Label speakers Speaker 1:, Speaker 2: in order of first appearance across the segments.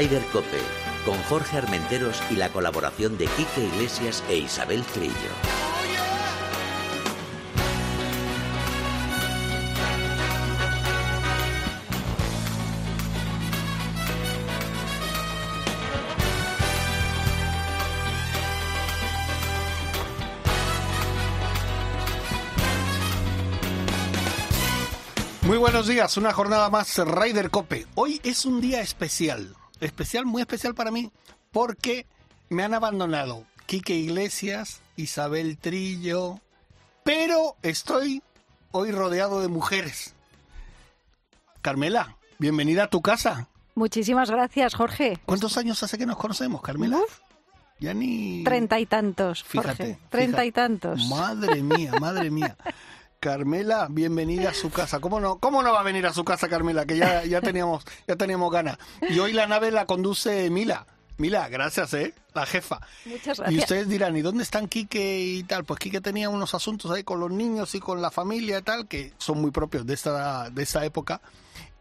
Speaker 1: Ryder Cope, con Jorge Armenteros y la colaboración de Quique Iglesias e Isabel Trillo.
Speaker 2: Muy buenos días, una jornada más Ryder Cope. Hoy es un día especial, especial, muy especial para mí, porque me han abandonado Quique Iglesias, Isabel Trillo, pero estoy hoy rodeado de mujeres. Carmela, bienvenida a tu casa.
Speaker 3: Muchísimas gracias, Jorge.
Speaker 2: ¿Cuántos años hace que nos conocemos, Carmela?
Speaker 3: Uf.
Speaker 2: Ya ni...
Speaker 3: Treinta y tantos,
Speaker 2: Fíjate.
Speaker 3: Jorge. Treinta y tantos.
Speaker 2: Madre mía, madre mía. Carmela, bienvenida a su casa. ¿Cómo no, cómo no va a venir a su casa, Carmela? Que ya, ya teníamos, ya teníamos ganas. Y hoy la nave la conduce Mila. Mila, gracias, ¿eh? La jefa.
Speaker 3: Muchas
Speaker 2: Y
Speaker 3: gracias.
Speaker 2: ustedes dirán, ¿y dónde están Quique y tal? Pues Quique tenía unos asuntos ahí con los niños y con la familia y tal, que son muy propios de esta, de esta época.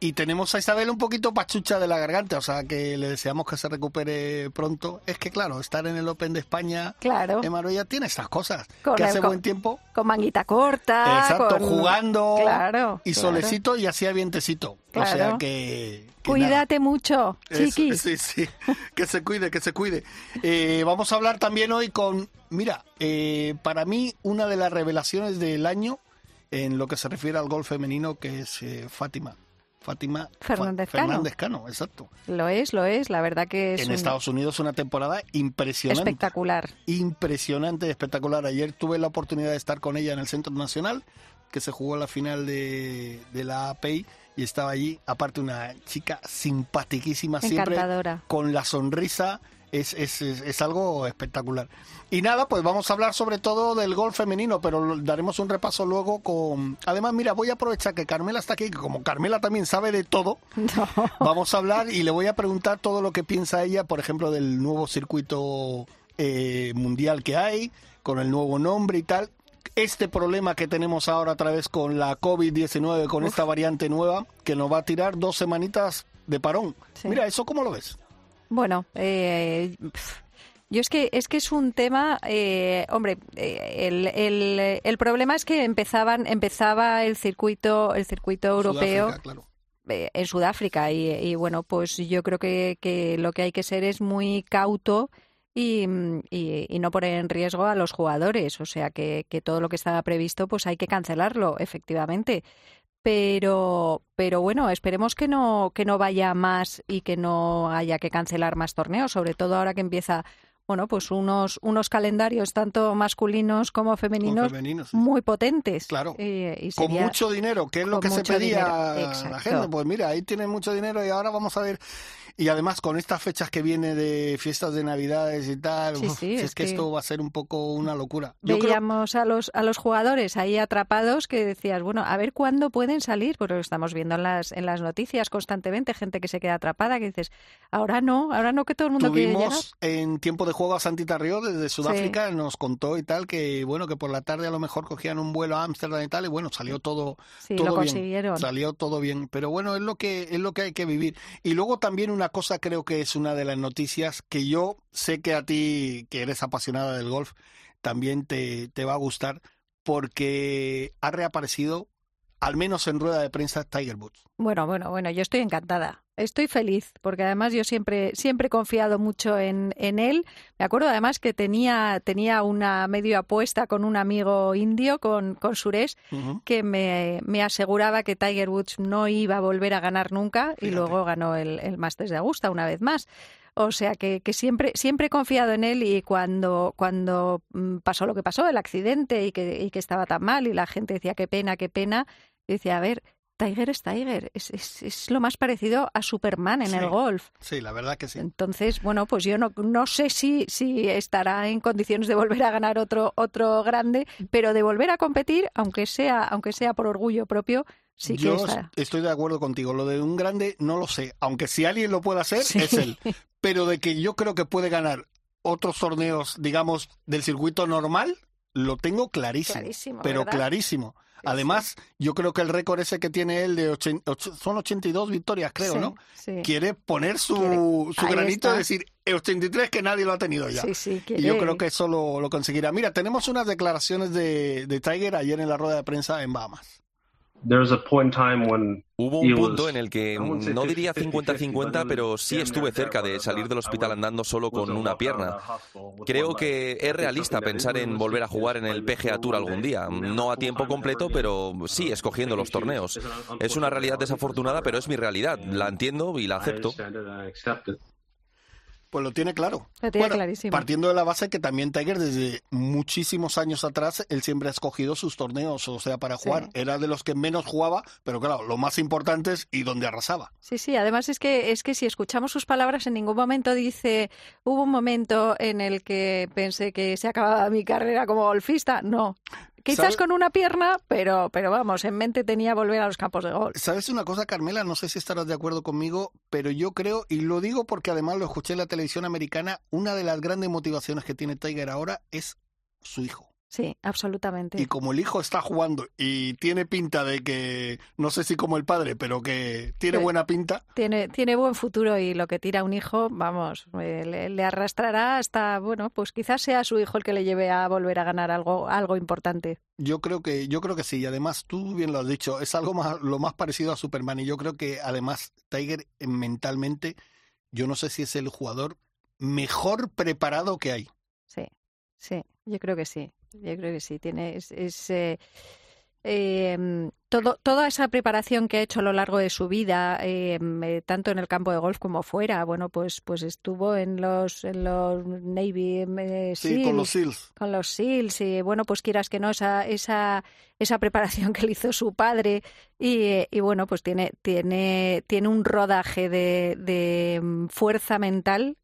Speaker 2: Y tenemos a Isabel un poquito pachucha de la garganta, o sea que le deseamos que se recupere pronto. Es que, claro, estar en el Open de España
Speaker 3: Claro.
Speaker 2: en Marbella tiene estas cosas. que
Speaker 3: Con
Speaker 2: hace
Speaker 3: el- con-
Speaker 2: buen tiempo.
Speaker 3: Con manguita corta.
Speaker 2: Exacto,
Speaker 3: con-
Speaker 2: jugando.
Speaker 3: Claro.
Speaker 2: Y
Speaker 3: claro.
Speaker 2: solecito y hacía vientecito. O sea
Speaker 3: Claro.
Speaker 2: que. que nada.
Speaker 3: Cuídate mucho,
Speaker 2: Eso,
Speaker 3: chiqui.
Speaker 2: sí, sí. Que se cuide, que se cuide. Eh, vamos a hablar también hoy con. Mira, eh, para mí, una de las revelaciones del año en lo que se refiere al golf femenino, que es eh, Fátima. Fátima
Speaker 3: Fernández Cano.
Speaker 2: Fernández Cano, exacto.
Speaker 3: Lo es, lo es. La verdad que es
Speaker 2: en
Speaker 3: un-
Speaker 2: Estados Unidos una temporada impresionante.
Speaker 3: espectacular.
Speaker 2: impresionante y espectacular. Ayer tuve la oportunidad de estar con ella en el Centro Nacional, que se jugó la final de, de la API y estaba allí. Aparte, una chica simpaticísima siempre,
Speaker 3: Encantadora.
Speaker 2: con la sonrisa. Es, es, es, es algo espectacular. Y nada, pues vamos a hablar sobre todo del golf femenino, pero daremos un repaso luego con... Además, mira, voy a aprovechar que Carmela está aquí, que como Carmela también sabe de todo,
Speaker 3: No.
Speaker 2: Vamos a hablar y le voy a preguntar todo lo que piensa ella, por ejemplo, del nuevo circuito eh, mundial que hay, con el nuevo nombre y tal. Este problema que tenemos ahora otra vez con la COVID-19, con esta variante nueva, que nos va a tirar dos semanitas de parón.
Speaker 3: Sí.
Speaker 2: Mira, ¿eso cómo lo ves?
Speaker 3: Bueno, eh, yo es que es que es un tema, eh, hombre, eh, el, el, el problema es que empezaban empezaba el circuito el circuito europeo
Speaker 2: Sudáfrica, claro.
Speaker 3: eh, en Sudáfrica y, y, bueno pues yo creo que, que lo que hay que ser es muy cauto y, y- y no poner en riesgo a los jugadores o sea que, que todo lo que estaba previsto pues hay que cancelarlo efectivamente pero pero bueno esperemos que no que no vaya más y que no haya que cancelar más torneos sobre todo ahora que empieza bueno pues unos unos calendarios tanto masculinos como femeninos
Speaker 2: femeninos, sí.
Speaker 3: muy potentes
Speaker 2: Claro.
Speaker 3: Eh, y
Speaker 2: Con mucho dinero, que es lo que se pedía a la gente. Pues mira, ahí tienen mucho dinero y ahora vamos a ver. Y además con estas fechas que viene de fiestas de Navidades y tal,
Speaker 3: Sí,
Speaker 2: uf,
Speaker 3: sí,
Speaker 2: es,
Speaker 3: es
Speaker 2: que,
Speaker 3: que
Speaker 2: esto va a ser un poco una locura. Yo creo
Speaker 3: Veíamos a los a los jugadores ahí atrapados que decías, bueno, a ver cuándo pueden salir, porque lo estamos viendo en las en las noticias constantemente, gente que se queda atrapada, que dices, ahora no, ahora no que todo el mundo quiere llegar.
Speaker 2: Tuvimos en tiempo de juego a Santita Río desde Sudáfrica, nos contó y tal que bueno que por la tarde a lo mejor cogían un vuelo a Ámsterdam y tal y bueno salió todo todo
Speaker 3: lo
Speaker 2: bien, salió todo bien, pero bueno es lo que es lo que hay que vivir y luego también una cosa creo que es una de las noticias que yo sé que a ti que eres apasionada del golf también te, te va a gustar porque ha reaparecido al menos en rueda de prensa Tiger Woods.
Speaker 3: Bueno, bueno, bueno, yo estoy encantada. Estoy feliz porque además yo siempre siempre he confiado mucho en, en él. Me acuerdo además que tenía tenía una medio apuesta con un amigo indio, con, con Suresh, que me, me aseguraba que Tiger Woods no iba a volver a ganar nunca y luego ganó el, el Masters de Augusta una vez más. O sea que, que siempre, siempre he confiado en él y cuando, cuando mm, pasó lo que pasó, el accidente y que, y que estaba tan mal y la gente decía qué pena, qué pena, yo decía, a ver, Tiger es Tiger, es, es, es lo más parecido a Superman en
Speaker 2: Sí.
Speaker 3: el golf.
Speaker 2: Sí, la verdad que sí.
Speaker 3: Entonces, bueno, pues yo no, no sé si, si estará en condiciones de volver a ganar otro, otro grande, pero de volver a competir, aunque sea, aunque sea por orgullo propio, sí que
Speaker 2: Yo
Speaker 3: está.
Speaker 2: estoy de acuerdo contigo. Lo de un grande no lo sé. Aunque si alguien lo puede hacer,
Speaker 3: Sí.
Speaker 2: es él. Pero de que yo creo que puede ganar otros torneos, digamos, del circuito normal, lo tengo clarísimo.
Speaker 3: Clarísimo,
Speaker 2: pero
Speaker 3: ¿verdad?
Speaker 2: clarísimo. Además, yo creo que el récord ese que tiene él de ochen- och- son 82 victorias, creo,
Speaker 3: Sí,
Speaker 2: ¿no?
Speaker 3: sí.
Speaker 2: Quiere poner su,
Speaker 3: Quiere.
Speaker 2: su granito de decir eh, 83 que nadie lo ha tenido ya.
Speaker 3: Sí, sí,
Speaker 2: Y yo creo que eso lo, lo conseguirá. Mira, tenemos unas declaraciones de, de Tiger ayer en la rueda de prensa en Bahamas.
Speaker 4: Hubo un punto en el que no diría
Speaker 5: 50-50,
Speaker 4: 50-50, pero sí estuve cerca de salir del hospital andando solo con una pierna. Creo que es realista pensar en volver a jugar en el PGA Tour algún día. No a tiempo completo, pero sí escogiendo los torneos. Es una realidad desafortunada, pero es mi realidad. La entiendo y la acepto.
Speaker 2: Pues lo tiene claro.
Speaker 3: Lo tiene clarísimo.
Speaker 2: Partiendo de la base que también Tiger desde muchísimos años atrás, él siempre ha escogido sus torneos, o sea, para
Speaker 3: Sí.
Speaker 2: jugar. Era de los que menos jugaba, pero claro, lo más importante es y donde arrasaba.
Speaker 3: Sí, sí, además es que es que si escuchamos sus palabras en ningún momento dice, hubo un momento en el que pensé que se acababa mi carrera como golfista. No. Quizás
Speaker 2: ¿Sabe?
Speaker 3: con una pierna, pero pero vamos, en mente tenía volver a los campos de golf.
Speaker 2: ¿Sabes una cosa, Carmela? No sé si estarás de acuerdo conmigo, pero yo creo, y lo digo porque además lo escuché en la televisión americana, una de las grandes motivaciones que tiene Tiger ahora es su hijo.
Speaker 3: Sí, absolutamente.
Speaker 2: Y como el hijo está jugando y tiene pinta de que, no sé si como el padre, pero que tiene
Speaker 3: Sí.
Speaker 2: buena pinta,
Speaker 3: Tiene, tiene buen futuro y lo que tira un hijo, vamos, eh, le, le arrastrará hasta, bueno, pues quizás sea su hijo el que le lleve a volver a ganar algo, algo importante.
Speaker 2: yo creo que, yo creo que sí. Y además, tú bien lo has dicho, es algo más, lo más parecido a Superman. Y yo creo que además Tiger eh, mentalmente, yo no sé si es el jugador mejor preparado que hay.
Speaker 3: Sí, sí, yo creo que sí, yo creo que sí. Tiene, es, es, eh, eh, todo, toda esa preparación que ha hecho a lo largo de su vida, eh, eh, tanto en el campo de golf como fuera, bueno, pues, pues estuvo en los, en los Navy eh,
Speaker 2: Sí, con los
Speaker 3: Seals,
Speaker 2: Seals.
Speaker 3: con los SEALs y bueno, pues quieras que no, esa, esa, esa preparación que le hizo su padre y, eh, y bueno, pues tiene, tiene, tiene un rodaje de, de fuerza mental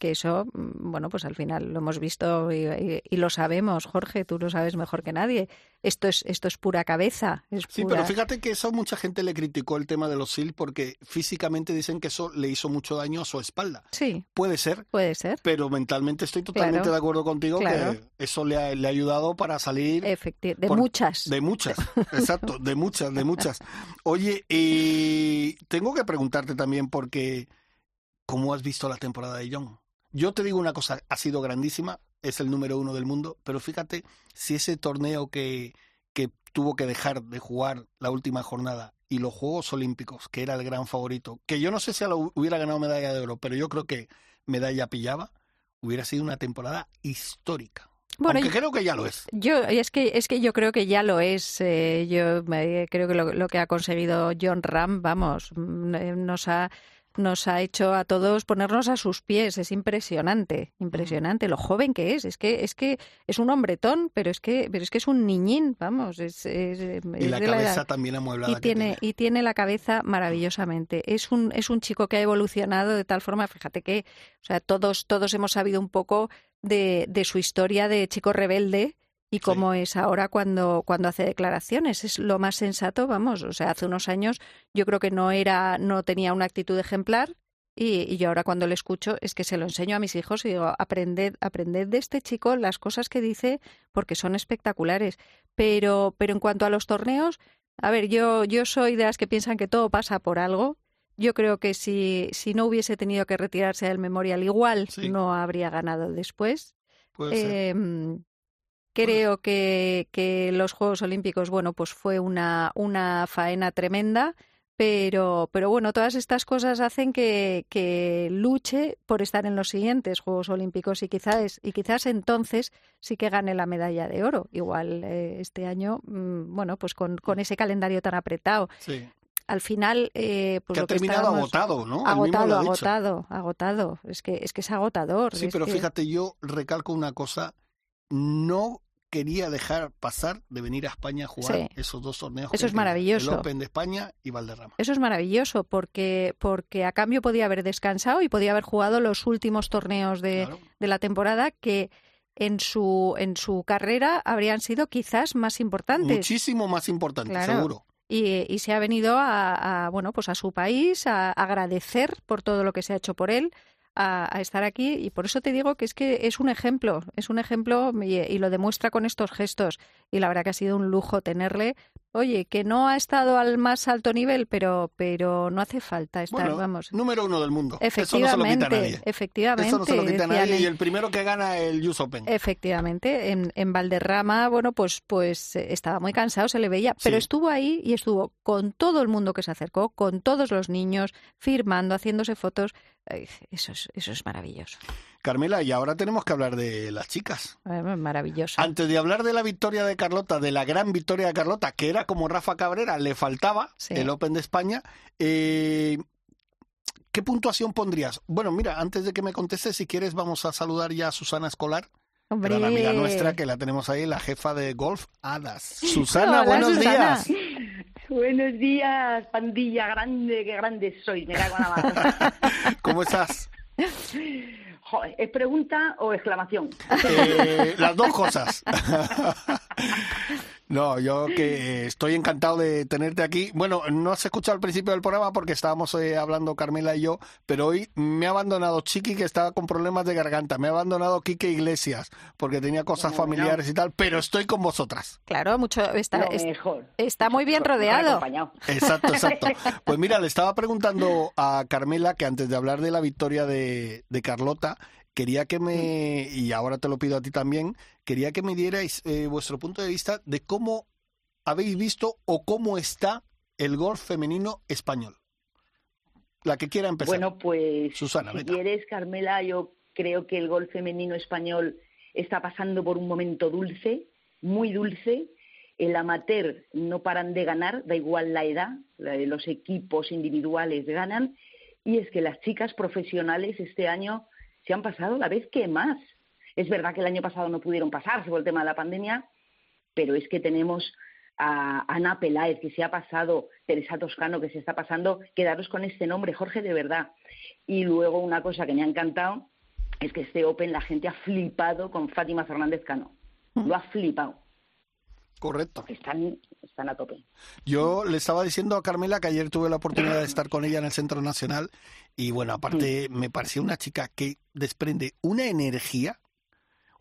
Speaker 3: que eso, mm, bueno, pues al final lo hemos visto y, y- y lo sabemos, Jorge, tú lo sabes mejor que nadie. Esto es, esto es pura cabeza. Es
Speaker 2: Sí,
Speaker 3: pura...
Speaker 2: pero fíjate que eso mucha gente le criticó el tema de los Seals porque físicamente dicen que eso le hizo mucho daño a su espalda.
Speaker 3: Sí,
Speaker 2: Puede ser,
Speaker 3: puede ser.
Speaker 2: pero mentalmente estoy totalmente
Speaker 3: Claro.
Speaker 2: de acuerdo contigo
Speaker 3: Claro.
Speaker 2: que eso le ha, le ha ayudado para salir
Speaker 3: Efecti- de
Speaker 2: Por-
Speaker 3: muchas.
Speaker 2: de muchas, exacto, de muchas, de muchas. Oye, y tengo que preguntarte también porque ¿cómo has visto la temporada de John? Yo te digo una cosa, ha sido grandísima, es el número uno del mundo, pero fíjate si ese torneo que, que tuvo que dejar de jugar la última jornada y los Juegos Olímpicos, que era el gran favorito, que yo no sé si hubiera ganado medalla de oro, pero yo creo que medalla pillaba, hubiera sido una temporada histórica.
Speaker 3: Bueno,
Speaker 2: Aunque creo que ya lo es.
Speaker 3: Yo es que es que yo creo que ya lo es. eh, yo creo que lo, lo que ha conseguido John Ram, vamos, mm, eh, nos ha nos ha hecho a todos ponernos a sus pies. Es impresionante, impresionante lo joven que es. Es que es que es un hombretón, pero es que pero es que es un niñín, vamos. Es, es-
Speaker 2: Y la
Speaker 3: de la edad.
Speaker 2: cabeza también amueblada.
Speaker 3: y
Speaker 2: que
Speaker 3: tiene y tiene la cabeza maravillosamente es un es un chico que ha evolucionado de tal forma fíjate que o sea todos todos hemos sabido un poco de, de su historia de chico rebelde y cómo es ahora cuando cuando hace declaraciones es lo más sensato vamos o sea hace unos años yo creo que no era no tenía una actitud ejemplar y, y yo ahora cuando le escucho es que se lo enseño a mis hijos y digo, aprended, aprended de este chico las cosas que dice porque son espectaculares. Pero, pero en cuanto a los torneos, a ver, yo, yo soy de las que piensan que todo pasa por algo. Yo creo que si, si no hubiese tenido que retirarse del Memorial, igual
Speaker 2: Sí.
Speaker 3: no habría ganado después. Eh, creo que, que los Juegos Olímpicos, bueno, pues fue una, una faena tremenda, pero, pero bueno, todas estas cosas hacen que, que luche por estar en los siguientes Juegos Olímpicos y quizás, y quizás entonces sí que gane la medalla de oro. Igual eh, este año, mm, bueno, pues con, con ese calendario tan apretado.
Speaker 2: Sí.
Speaker 3: Al final, eh, pues
Speaker 2: que ha
Speaker 3: lo que
Speaker 2: terminado agotado, ¿no?
Speaker 3: Agotado,
Speaker 2: ha
Speaker 3: agotado, agotado. Es que es que es agotador.
Speaker 2: Sí, pero
Speaker 3: que-
Speaker 2: fíjate, yo recalco una cosa. No quería dejar pasar de venir a España a jugar
Speaker 3: Sí.
Speaker 2: esos dos torneos.
Speaker 3: Eso es maravilloso.
Speaker 2: El Open de España y Valderrama.
Speaker 3: Eso es maravilloso porque, porque a cambio podía haber descansado y podía haber jugado los últimos torneos de,
Speaker 2: Claro.
Speaker 3: de la temporada que en su, en su carrera habrían sido quizás más importantes.
Speaker 2: Muchísimo más importante,
Speaker 3: Claro.
Speaker 2: seguro.
Speaker 3: Y, y se ha venido a, a, bueno pues a su país a agradecer por todo lo que se ha hecho por él a, estar aquí y por eso te digo que es que es un ejemplo, es un ejemplo y, lo demuestra con estos gestos y la verdad que ha sido un lujo tenerle. Oye, que no ha estado al más alto nivel, pero pero no hace falta estar, vamos.
Speaker 2: Número uno del mundo.
Speaker 3: Efectivamente,
Speaker 2: Eso no se lo quita nadie.
Speaker 3: efectivamente.
Speaker 2: Eso no se lo quita nadie y el primero que gana el US Open.
Speaker 3: Efectivamente, en, en Valderrama, bueno, pues pues eh, estaba muy cansado, se le veía, pero estuvo ahí y estuvo con todo el mundo que se acercó, con todos los niños, firmando, haciéndose fotos. Eso es, eso es maravilloso.
Speaker 2: Carmela, y ahora tenemos que hablar de las chicas.
Speaker 3: Maravilloso.
Speaker 2: Antes de hablar de la victoria de Carlota, de la gran victoria de Carlota, que era como Rafa Cabrera, le faltaba el Open de España. Eh, ¿Qué puntuación pondrías? Bueno, mira, antes de que me contestes, si quieres, vamos a saludar ya a Susana Escolar. Hombre. Gran amiga nuestra que la tenemos ahí, la jefa de golf, Hadas. Susana, buenos días.
Speaker 6: Buenos días, pandilla grande, qué grande soy, me cago en la mano.
Speaker 2: ¿Cómo estás?
Speaker 6: ¿Es pregunta o exclamación?
Speaker 2: Eh, las dos cosas. No, yo que estoy encantado de tenerte aquí. Bueno, no has escuchado al principio del programa porque estábamos eh, hablando Carmela y yo, pero hoy me ha abandonado Chiqui que estaba con problemas de garganta, me ha abandonado Quique Iglesias porque tenía cosas familiares y tal, pero estoy con vosotras.
Speaker 3: Claro, mucho está, está muy bien rodeado.
Speaker 2: Exacto, exacto. Pues mira, le estaba preguntando a Carmela que antes de hablar de la victoria de, de Carlota, quería que me, y ahora te lo pido a ti también, quería que me dierais eh, vuestro punto de vista de cómo habéis visto o cómo está el golf femenino español. La que quiera empezar.
Speaker 6: Bueno, pues Susana, si quieres, Carmela, yo creo que el golf femenino español está pasando por un momento dulce, muy dulce. El amateur no paran de ganar, da igual la edad, los equipos individuales ganan. Y es que las chicas profesionales este año se han pasado la vez que más. Es verdad que el año pasado no pudieron pasarse por el tema de la pandemia, pero es que tenemos a Ana Peláez, que se ha pasado, Teresa Toscano, que se está pasando, quedaros con este nombre, Jorge, de verdad. Y luego una cosa que me ha encantado es que este Open la gente ha flipado con Fátima Fernández Cano. Lo ha flipado.
Speaker 2: Correcto.
Speaker 6: Están, están a tope.
Speaker 2: Yo le estaba diciendo a Carmela que ayer tuve la oportunidad de estar con ella en el Centro Nacional y bueno, aparte me pareció una chica que desprende una energía.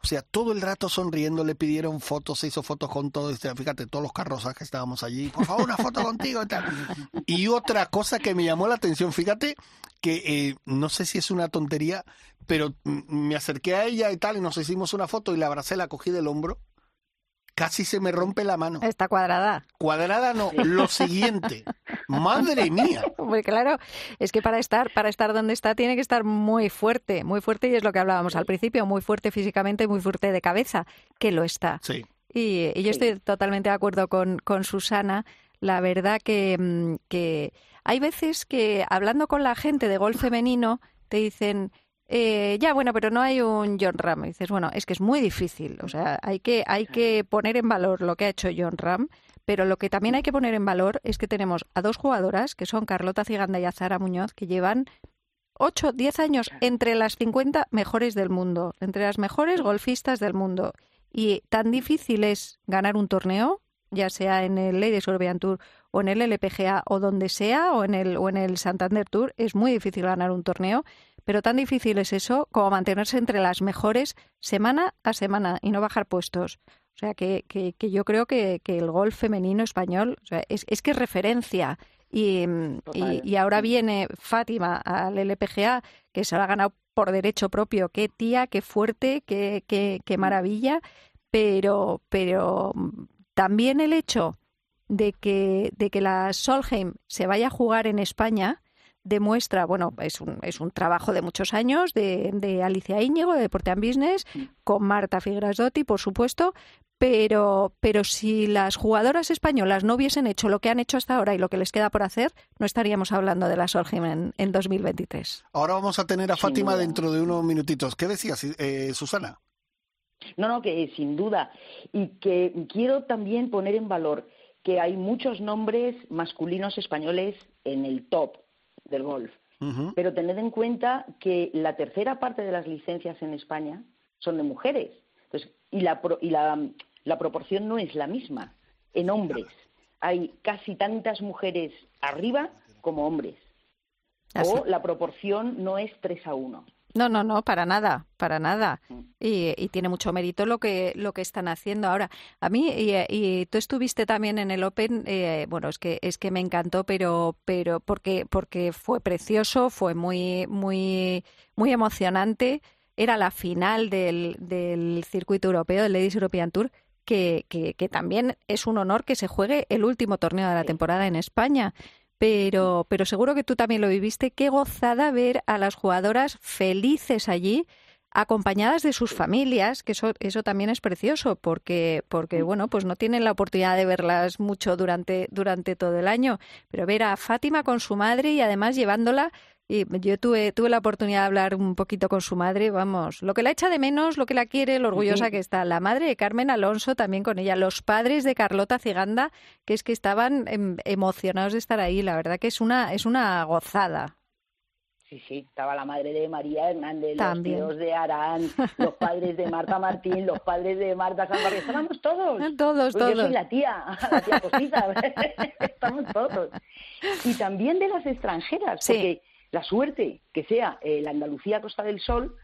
Speaker 2: O sea, todo el rato sonriendo, le pidieron fotos, se hizo fotos con todo. Este, fíjate, todos los carrozas que estábamos allí. Por favor, una foto contigo y tal. Y otra cosa que me llamó la atención, fíjate, que eh, no sé si es una tontería, pero me acerqué a ella y tal, y nos hicimos una foto y la abracé, la cogí del hombro casi se me rompe la mano.
Speaker 3: Está cuadrada.
Speaker 2: Cuadrada no, lo siguiente. Madre mía.
Speaker 3: Pues claro, es que para estar, para estar donde está tiene que estar muy fuerte, muy fuerte y es lo que hablábamos al principio, muy fuerte físicamente, muy fuerte de cabeza, que lo está.
Speaker 2: Sí.
Speaker 3: Y, yo estoy totalmente de acuerdo con, con Susana. La verdad que, mm, que hay veces que hablando con la gente de golf femenino te dicen eh, ya, bueno, pero no hay un John Ram. Y dices, bueno, es que es muy difícil. O sea, hay que, hay que poner en valor lo que ha hecho John Ram, pero lo que también hay que poner en valor es que tenemos a dos jugadoras, que son Carlota Ciganda y Azara Muñoz, que llevan 8, 10 años entre las 50 mejores del mundo, entre las mejores golfistas del mundo. Y tan difícil es ganar un torneo, ya sea en el Ladies European Tour o en el LPGA o donde sea, o en el, o en el Santander Tour, es muy difícil ganar un torneo pero tan difícil es eso como mantenerse entre las mejores semana a semana y no bajar puestos. O sea, que, que, yo creo que, que, el golf femenino español es, es, que es referencia. Y, y, ahora viene Fátima al LPGA, que se lo ha ganado por derecho propio. Qué tía, qué fuerte, qué, qué, qué maravilla. Pero, pero también el hecho de que, de que la Solheim se vaya a jugar en España demuestra, bueno, es un, es un trabajo de muchos años de, de Alicia Íñigo, de Deporte and Business, con Marta Figueras-Dotti, por supuesto, pero, pero si las jugadoras españolas no hubiesen hecho lo que han hecho hasta ahora y lo que les queda por hacer, no estaríamos hablando de la Solheim en, en 2023.
Speaker 2: Ahora vamos a tener a Fátima dentro de unos minutitos. ¿Qué decías, eh, Susana?
Speaker 6: No, no, que sin duda. Y que quiero también poner en valor que hay muchos nombres masculinos españoles en el top del golf. Pero tened en cuenta que la tercera parte de las licencias en España son de mujeres. Entonces, y la, y la, la proporción no es la misma. En hombres hay casi tantas mujeres arriba como hombres. O la proporción no es 3 a 1.
Speaker 3: No, no, no, para nada, para nada. Mm. Y, tiene mucho mérito lo que lo que están haciendo ahora. A mí y, tú estuviste también en el Open, eh, bueno, es que es que me encantó, pero pero porque porque fue precioso, fue muy muy muy emocionante. Era la final del, del circuito europeo, del Ladies European Tour. Que, que, que, también es un honor que se juegue el último torneo de la temporada en España pero, pero seguro que tú también lo viviste. Qué gozada ver a las jugadoras felices allí, acompañadas de sus familias, que eso, eso también es precioso, porque, porque bueno, pues no tienen la oportunidad de verlas mucho durante, durante todo el año. Pero ver a Fátima con su madre y además llevándola y yo tuve, tuve la oportunidad de hablar un poquito con su madre, vamos, lo que la echa de menos, lo que la quiere, lo orgullosa que está. La madre de Carmen Alonso también con ella, los padres de Carlota Ciganda, que es que estaban em, emocionados de estar ahí. La verdad que es una, es una gozada.
Speaker 6: Sí, sí, estaba la madre de María Hernández, los tíos de Arán, los padres de Marta Martín, los padres de Marta San estábamos todos.
Speaker 3: Todos, todos.
Speaker 6: Yo soy la tía, la tía Cosita, estamos todos. Y también de las extranjeras, porque la suerte que sea eh, la Andalucía Costa del Sol,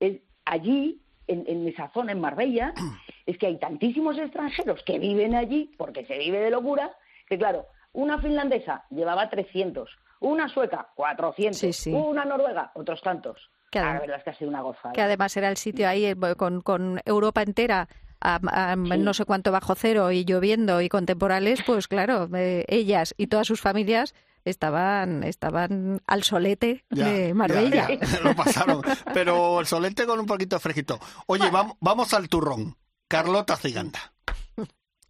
Speaker 6: es allí, en, esa zona, en Marbella, es que hay tantísimos extranjeros que viven allí, porque se vive de locura, que claro, una finlandesa llevaba 300, una sueca 400, una noruega otros tantos. Que ah, la verdad es que ha sido una goza.
Speaker 3: Que además era el sitio ahí eh, con, con Europa entera a, no sé cuánto bajo cero y lloviendo y con temporales, pues claro, eh, ellas y todas sus familias estaban, estaban al solete de Marbella.
Speaker 2: lo pasaron, pero el solete con un poquito fresquito. Oye, vamos, vamos al turrón. Carlota Ciganda.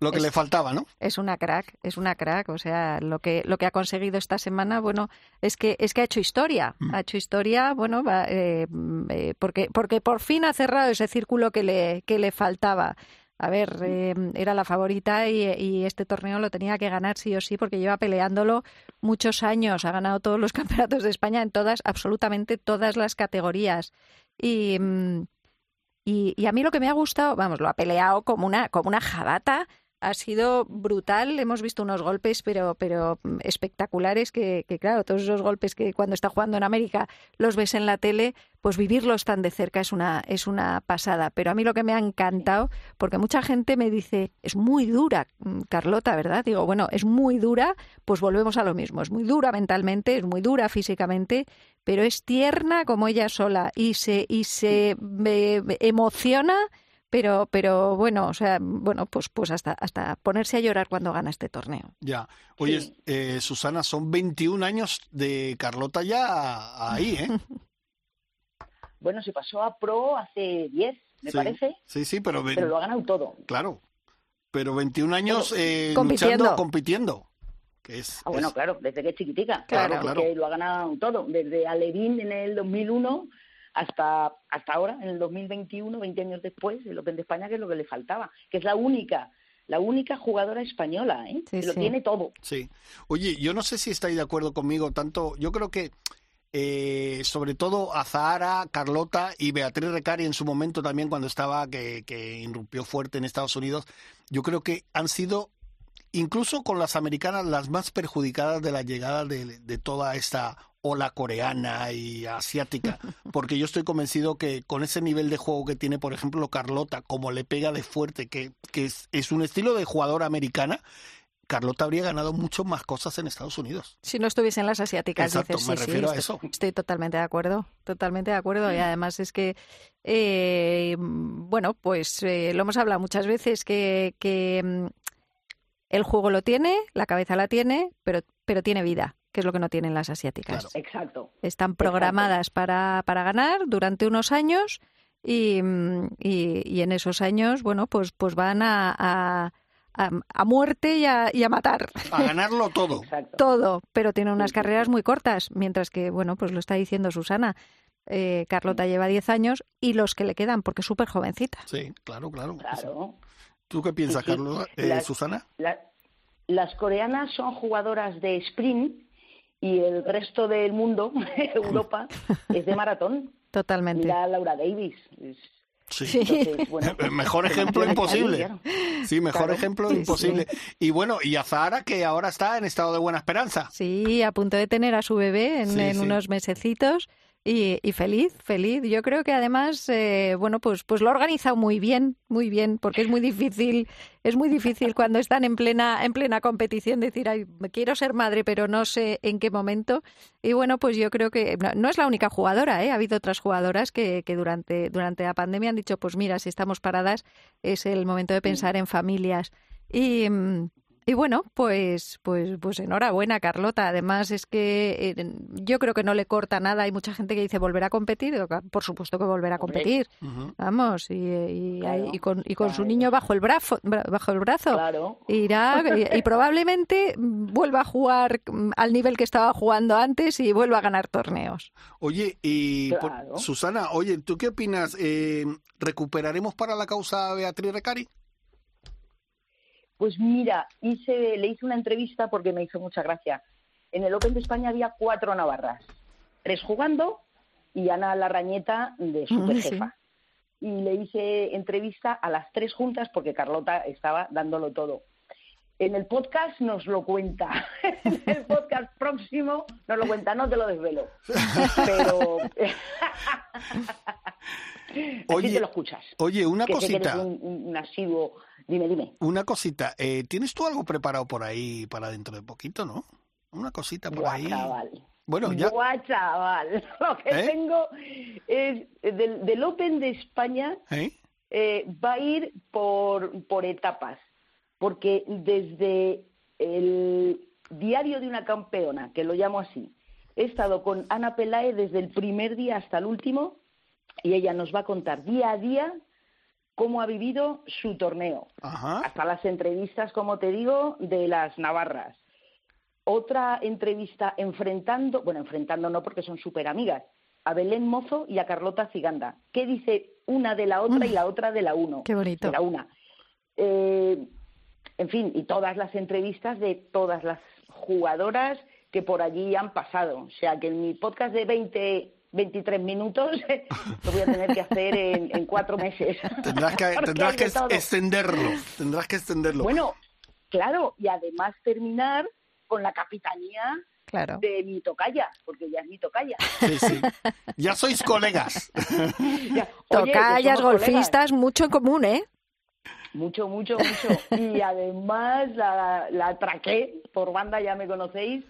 Speaker 2: Lo que le faltaba, ¿no?
Speaker 3: Es una crack, es una crack. O sea, lo que, lo que ha conseguido esta semana, bueno, es que, es que ha hecho historia. Mm. Ha hecho historia, bueno, eh, eh, porque, porque por fin ha cerrado ese círculo que le, que le faltaba a ver, eh, era la favorita y, este torneo lo tenía que ganar sí o sí porque lleva peleándolo muchos años. Ha ganado todos los campeonatos de España en todas, absolutamente todas las categorías. Y, mm, y, y, a mí lo que me ha gustado, vamos, lo ha peleado como una, como una jabata ha sido brutal. Hemos visto unos golpes, pero, pero espectaculares, que, claro, todos esos golpes que cuando está jugando en América los ves en la tele, pues vivirlos tan de cerca es una, es una pasada. Pero a mí lo que me ha encantado, porque mucha gente me dice, es muy dura, mm, Carlota, ¿verdad? Digo, bueno, es muy dura, pues volvemos a lo mismo. Es muy dura mentalmente, es muy dura físicamente, pero es tierna como ella sola y se, y se emociona pero pero bueno o sea bueno pues pues hasta hasta ponerse a llorar cuando gana este torneo
Speaker 2: ya oye eh, Susana son 21 años de Carlota ya ahí eh
Speaker 6: bueno se pasó a pro hace 10 me parece
Speaker 2: sí sí pero
Speaker 6: pero lo ha ganado todo
Speaker 2: claro pero 21 años eh, compitiendo. luchando compitiendo que es,
Speaker 6: ah, bueno, claro, desde que es chiquitica. Claro, claro. Que lo ha ganado todo. Desde Alevín en el 2001 hasta, hasta ahora, en el 2021, 20 años después, el Open de España, que es lo que le faltaba, que es la única la única jugadora española, ¿eh? que lo tiene todo.
Speaker 2: Sí. Oye, yo no sé si estáis de acuerdo conmigo, tanto, yo creo que eh, sobre todo a Zahara, Carlota y Beatriz Recari en su momento también cuando estaba, que, que irrumpió fuerte en Estados Unidos, yo creo que han sido incluso con las americanas las más perjudicadas de la llegada de, de toda esta o la coreana y asiática, porque yo estoy convencido que con ese nivel de juego que tiene, por ejemplo, Carlota, como le pega de fuerte, que, que es, un estilo de jugador americana, Carlota habría ganado mucho más cosas en Estados Unidos.
Speaker 3: Si no estuviesen las asiáticas,
Speaker 2: Exacto, me refiero a eso.
Speaker 3: Estoy totalmente de acuerdo, totalmente de acuerdo. Y además es que, eh, bueno, pues eh, lo hemos hablado muchas veces, que, que mm, el juego lo tiene, la cabeza la tiene, pero, pero tiene vida que es lo que no tienen las asiáticas.
Speaker 6: Exacto.
Speaker 3: Están programadas Para, para ganar durante unos años y, y, en esos años, bueno, pues, pues van a, a, a, muerte y a, y a, matar.
Speaker 2: A ganarlo todo.
Speaker 3: Todo, pero tienen unas carreras muy cortas, mientras que, bueno, pues lo está diciendo Susana. Eh, Carlota lleva 10 años y los que le quedan, porque es súper jovencita.
Speaker 2: Sí, claro, claro. ¿Tú qué piensas, Carlos, eh, Susana?
Speaker 6: las coreanas son jugadoras de sprint y el resto del mundo, Europa, es de maratón.
Speaker 3: Totalmente.
Speaker 6: Mira a Laura Davis.
Speaker 2: Sí. mejor ejemplo imposible. Sí, mejor ejemplo imposible. Y bueno, y a Zahara, que ahora está en estado de buena esperanza.
Speaker 3: Sí, a punto de tener a su bebé en, unos mesecitos. Y, feliz, feliz. Yo creo que además, eh, bueno, pues, pues lo ha organizado muy bien, muy bien, porque es muy difícil, es muy difícil cuando están en plena, en plena competición decir, ay, quiero ser madre, pero no sé en qué momento. Y bueno, pues yo creo que no, es la única jugadora, ¿eh? ha habido otras jugadoras que, que durante, durante la pandemia han dicho, pues mira, si estamos paradas, es el momento de pensar en familias. Y, mm, y bueno, pues, pues, pues enhorabuena, Carlota. Además es que eh, yo creo que no le corta nada. Hay mucha gente que dice volver a competir. Por supuesto que volver a competir. Vamos, y, y, con, y con su niño bajo el brazo, bajo el brazo, irá y, probablemente vuelva a jugar mm, al nivel que estaba jugando antes y vuelva a ganar torneos.
Speaker 2: Oye, y Susana, oye, ¿tú qué opinas? Eh, ¿Recuperaremos para la causa Beatriz Recari?
Speaker 6: Pues mira, hice, le hice una entrevista porque me hizo mucha gracia. En el Open de España había cuatro navarras, tres jugando y Ana Larrañeta de superjefa. Y le hice entrevista a las tres juntas porque Carlota estaba dándolo todo. En el podcast nos lo cuenta. en el podcast próximo nos lo cuenta, no te lo desvelo. Pero.
Speaker 2: oye,
Speaker 6: te lo escuchas.
Speaker 2: Oye, una cosita.
Speaker 6: un, asiduo. Dime, dime.
Speaker 2: Una cosita. Eh, ¿Tienes tú algo preparado por ahí para dentro de poquito, no? Una cosita por ahí.
Speaker 6: Chaval.
Speaker 2: Bueno, ya.
Speaker 6: chaval. Lo que ¿Eh? tengo es del, del, Open de España. ¿Eh? va a ir por, por etapas porque desde el diario de una campeona, que lo llamo así, he estado con Ana Pelae desde el primer día hasta el último y ella nos va a contar día a día cómo ha vivido su torneo. Hasta las entrevistas, como te digo, de las Navarras. Otra entrevista enfrentando, bueno, enfrentando no porque son súper amigas, a Belén Mozo y a Carlota Ciganda. ¿Qué dice una de la otra y la otra de la uno?
Speaker 3: Qué bonito.
Speaker 6: De la una. Eh, en fin, y todas las entrevistas de todas las jugadoras que por allí han pasado. O sea que en mi podcast de 20, 23 minutos lo voy a tener que hacer en, cuatro meses.
Speaker 2: Tendrás que, tendrás que extenderlo, tendrás que extenderlo.
Speaker 6: Bueno, claro, y además terminar con la capitanía de mi tocaya, porque ya es mi tocaya.
Speaker 2: Sí, sí. Ya sois colegas.
Speaker 3: Tocayas, golfistas, mucho en común, ¿eh?
Speaker 6: Mucho, mucho, mucho. Y además la, la atraqué por banda, ya me conocéis,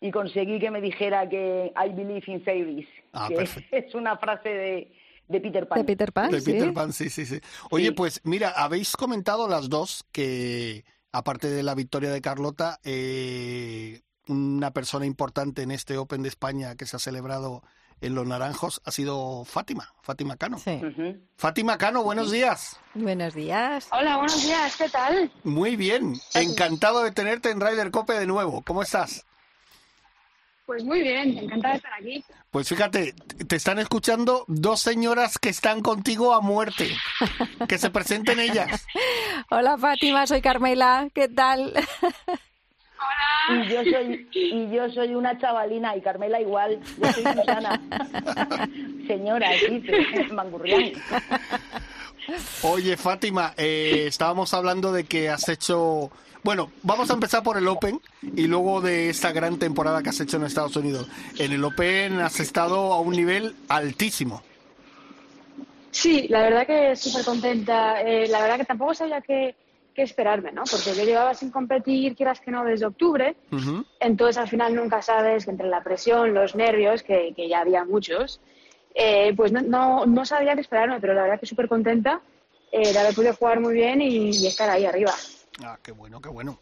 Speaker 6: y conseguí que me dijera que I believe in fairies, ah, que es una frase de, de Peter Pan.
Speaker 3: De Peter Pan,
Speaker 2: de Peter Pan, sí, sí, sí. Oye, pues mira, habéis comentado las dos que, aparte de la victoria de Carlota, eh, una persona importante en este Open de España que se ha celebrado en Los Naranjos ha sido Fátima, Fátima Cano. Sí. Fátima Cano, buenos días.
Speaker 3: Buenos días.
Speaker 7: Hola, buenos días, ¿qué tal?
Speaker 2: Muy bien, encantado de tenerte en Ryder Cope de nuevo. ¿Cómo estás?
Speaker 7: Pues muy bien, encantada de estar aquí.
Speaker 2: Pues fíjate, te están escuchando dos señoras que están contigo a muerte. Que se presenten ellas.
Speaker 3: Hola Fátima, soy Carmela, ¿qué tal?
Speaker 6: Y yo soy y yo soy una chavalina y Carmela igual. Yo soy Susana. Señora, sí, mangurrián.
Speaker 2: Oye, Fátima, eh, estábamos hablando de que has hecho... Bueno, vamos a empezar por el Open y luego de esta gran temporada que has hecho en Estados Unidos. En el Open has estado a un nivel altísimo.
Speaker 7: Sí, la verdad que súper contenta. Eh, la verdad que tampoco sabía que que esperarme, ¿no? Porque yo llevaba sin competir, quieras que no, desde octubre, entonces al final nunca sabes que entre la presión, los nervios, que, que ya había muchos, eh, pues no, no, sabía qué esperarme, pero la verdad que súper contenta eh, de haber podido jugar muy bien y, estar ahí arriba.
Speaker 2: Ah, qué bueno, qué bueno.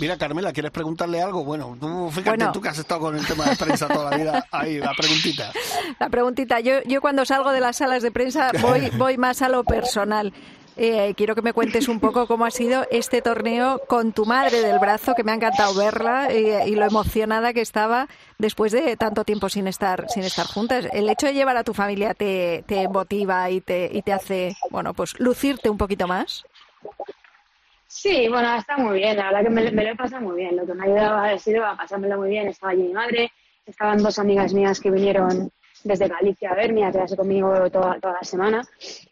Speaker 2: Mira, Carmela, ¿quieres preguntarle algo? Bueno, tú fíjate tú que has estado con el tema de prensa toda la vida. Ahí, la preguntita.
Speaker 3: La preguntita. Yo, yo cuando salgo de las salas de prensa voy, voy más a lo personal. Eh, quiero que me cuentes un poco cómo ha sido este torneo con tu madre del brazo, que me ha encantado verla y, lo emocionada que estaba después de tanto tiempo sin estar sin estar juntas. El hecho de llevar a tu familia te, te motiva y te, y te hace, bueno, pues lucirte un poquito más.
Speaker 7: Sí, bueno, está muy bien, la verdad que me, lo he pasado muy bien. Lo que me ha ayudado ha sido a pasármelo muy bien. Estaba allí mi madre, estaban dos amigas mías que vinieron desde Galicia a verme, a quedarse conmigo toda, toda la semana.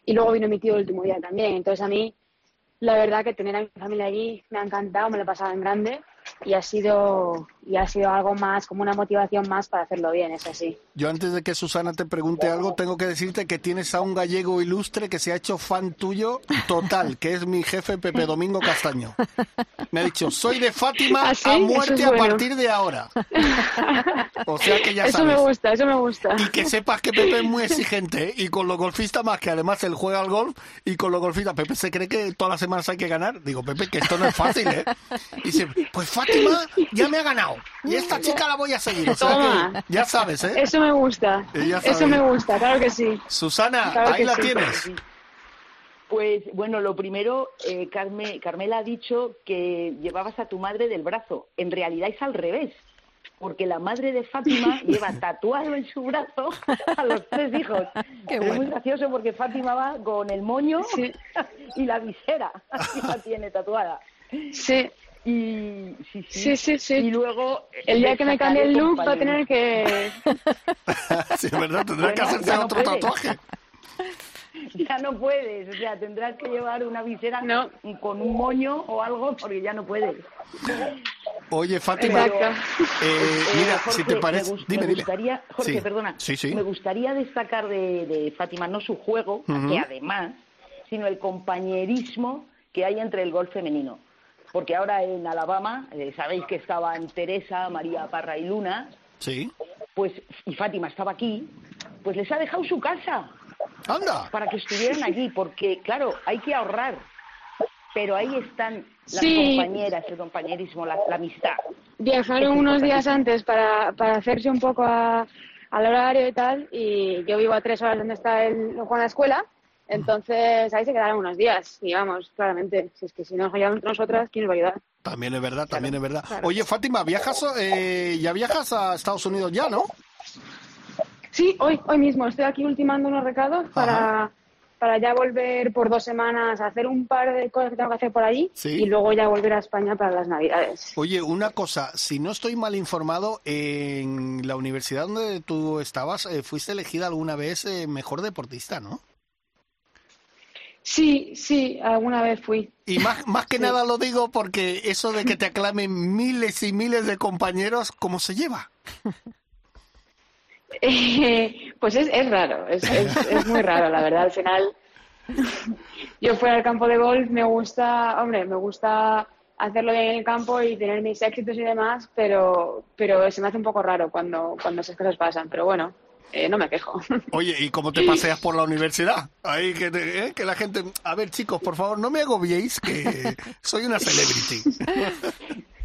Speaker 7: Y luego vino mi tío el último día también. Entonces a mí, la verdad que tener a mi familia allí me ha encantado, me lo he pasado en grande. y ha sido y ha sido algo más como una motivación más para hacerlo bien es así.
Speaker 2: Yo antes de que Susana te pregunte algo tengo que decirte que tienes a un gallego ilustre que se ha hecho fan tuyo total que es mi jefe Pepe Domingo Castaño. Me ha dicho soy de Fátima ¿Ah, a muerte a partir de ahora o sea que ya
Speaker 7: eso
Speaker 2: me
Speaker 7: gusta eso me gusta.
Speaker 2: Y que sepas que Pepe es muy exigente ¿eh? y con los golfistas más que además él juega al golf y con los golfistas Pepe se cree que todas las semanas hay que ganar. Digo Pepe que esto no es fácil ¿eh? y dice pues Fátima ya me ha ganado. Y esta chica la voy a seguir. ya sabes, ¿eh?
Speaker 7: Eso me gusta. Eso me gusta, claro que sí.
Speaker 2: Susana, ahí la tienes.
Speaker 6: Pues bueno, lo primero, eh, Carmela ha dicho que llevabas a tu madre del brazo. En realidad es al revés, porque la madre de Fátima lleva tatuado en su brazo a los tres hijos. Es muy gracioso porque Fátima va con el moño y la visera, así la tiene tatuada.
Speaker 7: Sí.
Speaker 6: Y
Speaker 7: sí, sí. sí,
Speaker 6: Y luego.
Speaker 7: El día que me cambie el look va a tener que.
Speaker 2: sí, es verdad, tendrás que hacerse otro tatuaje.
Speaker 6: Ya no puedes, o sea, tendrás que llevar una visera con un moño o algo porque ya no puedes.
Speaker 2: Oye, Fátima, eh, eh, mira, si te parece,
Speaker 6: me, dime, gustaría, Jorge, perdona, me gustaría destacar de, Fátima no su juego, que además, sino el compañerismo que hay entre el golf femenino porque ahora en Alabama, eh, sabéis que estaban Teresa, María Parra y Luna.
Speaker 2: Sí.
Speaker 6: Pues, y Fátima estaba aquí, pues les ha dejado su casa.
Speaker 2: Anda.
Speaker 6: Para que estuvieran allí, porque, claro, hay que ahorrar. Pero ahí están las compañeras, el compañerismo, la, amistad.
Speaker 7: Viajaron unos días antes para, para hacerse un poco al horario y tal, y yo vivo a tres horas donde está el, Juan la escuela, entonces ahí se quedaron unos días, digamos, claramente. Si es que si nos ayudamos nosotras, ¿quién nos va a ayudar?
Speaker 2: También es verdad, también es verdad. Oye, Fátima, viajas, eh, ya viajas a Estados Unidos ya, ¿no?
Speaker 7: Sí, hoy, hoy mismo. Estoy aquí ultimando unos recados para, para ya volver por dos semanas a hacer un par de cosas que tengo que hacer por allí y luego ya volver a España para las Navidades.
Speaker 2: Oye, una cosa, si no estoy mal informado, en la universidad donde tú estabas, eh, fuiste elegida alguna vez eh, mejor deportista, ¿no?
Speaker 7: Sí, sí, alguna vez fui.
Speaker 2: Y más, más que nada lo digo porque eso de que te aclamen miles y miles de compañeros, ¿cómo se lleva?
Speaker 7: Eh, pues es, es raro, es, es, muy raro, la verdad. Al final, yo fuera al campo de golf me gusta, hombre, me gusta hacerlo bien en el campo y tener mis éxitos y demás, pero, pero se me hace un poco raro cuando, cuando esas cosas pasan. Pero bueno, eh, no me quejo.
Speaker 2: Oye, ¿y cómo te paseas por la universidad? Ahí que, eh, que la gente... A ver, chicos, por favor, no me agobiéis, que soy una celebrity.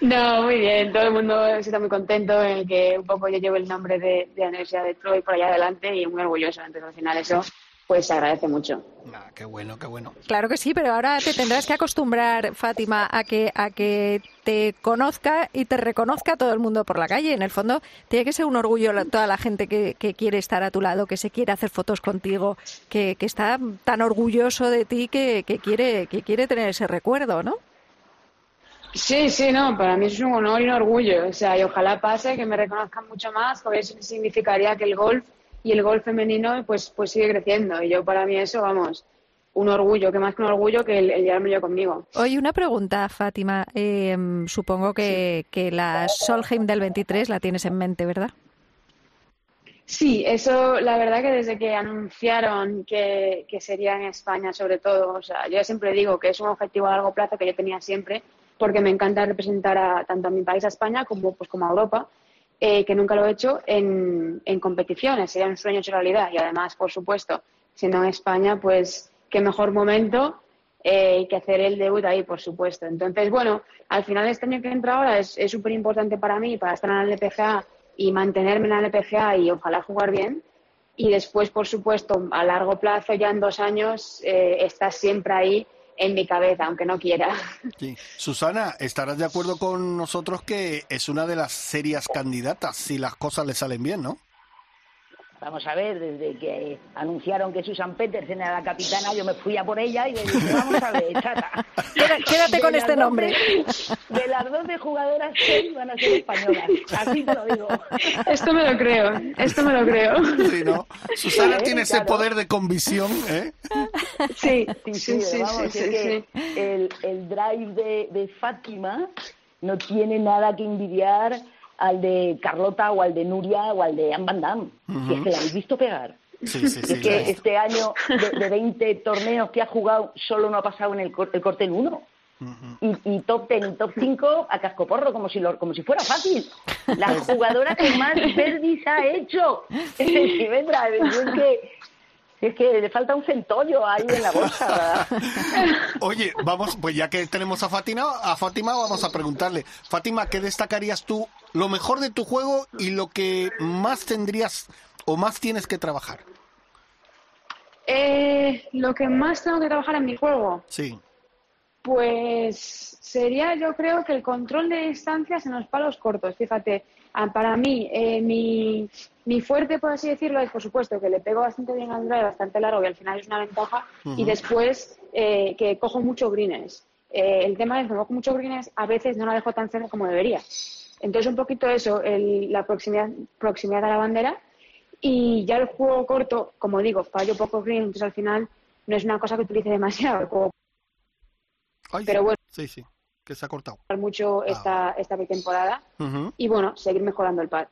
Speaker 7: No, muy bien. Todo el mundo está muy contento en que un poco yo llevo el nombre de, de la Universidad de Troy por allá adelante y muy orgulloso. Entonces, al final, eso pues se agradece mucho.
Speaker 2: Ah, qué bueno, qué bueno.
Speaker 3: Claro que sí, pero ahora te tendrás que acostumbrar, Fátima, a que a que te conozca y te reconozca todo el mundo por la calle. En el fondo, tiene que ser un orgullo toda la gente que, quiere estar a tu lado, que se quiere hacer fotos contigo, que, está tan orgulloso de ti que, quiere que quiere tener ese recuerdo, ¿no?
Speaker 7: Sí, sí, no, para mí es un honor y un orgullo. O sea, y ojalá pase que me reconozcan mucho más, porque eso significaría que el golf y el golf femenino pues, pues sigue creciendo. Y yo para mí eso, vamos, un orgullo, que más que un orgullo que el, llevarme yo conmigo.
Speaker 3: Oye, una pregunta, Fátima. Em, supongo que, que la Solheim del 23 la tienes en mente, ¿verdad?
Speaker 7: Sí, eso, la verdad que desde que anunciaron que, que sería en España, sobre todo, o sea, yo siempre digo que es un objetivo a largo plazo que yo tenía siempre, porque me encanta representar a, tanto a mi país, a España, como, pues, como a Europa. Eh, que nunca lo he hecho en, en competiciones. Sería un sueño hecho realidad. Y además, por supuesto, siendo en España, pues qué mejor momento eh, que hacer el debut ahí, por supuesto. Entonces, bueno, al final este año que entra ahora es súper importante para mí, para estar en la LPGA y mantenerme en la LPGA y ojalá jugar bien. Y después, por supuesto, a largo plazo, ya en dos años, eh, estás siempre ahí en mi cabeza, aunque no quiera.
Speaker 2: Susana, estarás de acuerdo con nosotros que es una de las serias candidatas si las cosas le salen bien, ¿no?
Speaker 6: Vamos a ver, desde que anunciaron que Susan Petersen era la capitana, yo me fui a por ella y le dije, vamos a ver, chata.
Speaker 3: Quédate con este nombre.
Speaker 6: de las 12 jugadoras, 6 van a ser españolas. Así te lo digo.
Speaker 7: Esto me lo creo, esto me lo creo.
Speaker 2: Sí, ¿no? Susana tiene ese poder de convicción, ¿eh?
Speaker 7: Sí, sí, sí, sí,
Speaker 6: el, el drive de, de Fátima no tiene nada que envidiar al de Carlota o al de Nuria o al de Anne Van Damme. Si es que la habéis visto pegar.
Speaker 2: Sí, sí,
Speaker 6: es que este año de, de, 20 torneos que ha jugado solo no ha pasado en el, el corte en uno y, top ten y top 5 a cascoporro, como si, lo, como si fuera fácil. La jugadora que más perdis ha hecho es que es que le falta un centollo ahí en la bolsa.
Speaker 2: Oye, vamos, pues ya que tenemos a Fátima, a Fátima vamos a preguntarle. Fátima, ¿qué destacarías tú lo mejor de tu juego y lo que más tendrías o más tienes que trabajar?
Speaker 7: Eh, lo que más tengo que trabajar en mi juego.
Speaker 2: Sí.
Speaker 7: Pues sería, yo creo que el control de distancias en los palos cortos. Fíjate, ah, para mí, eh, mi, mi, fuerte, por así decirlo, es por supuesto que le pego bastante bien al drive, bastante largo y al final es una ventaja. Y después eh, que cojo mucho greens. Eh, el tema es que cojo mucho greens, a veces no la dejo tan cerca como debería. Entonces, un poquito eso, la proximidad, proximidad a la bandera. Y ya el juego corto, como digo, fallo poco green, entonces al final no es una cosa que utilice demasiado. El juego pero bueno.
Speaker 2: Sí, sí, que se ha cortado.
Speaker 7: Mucho ah. esta, esta pretemporada y bueno, seguir mejorando el pad.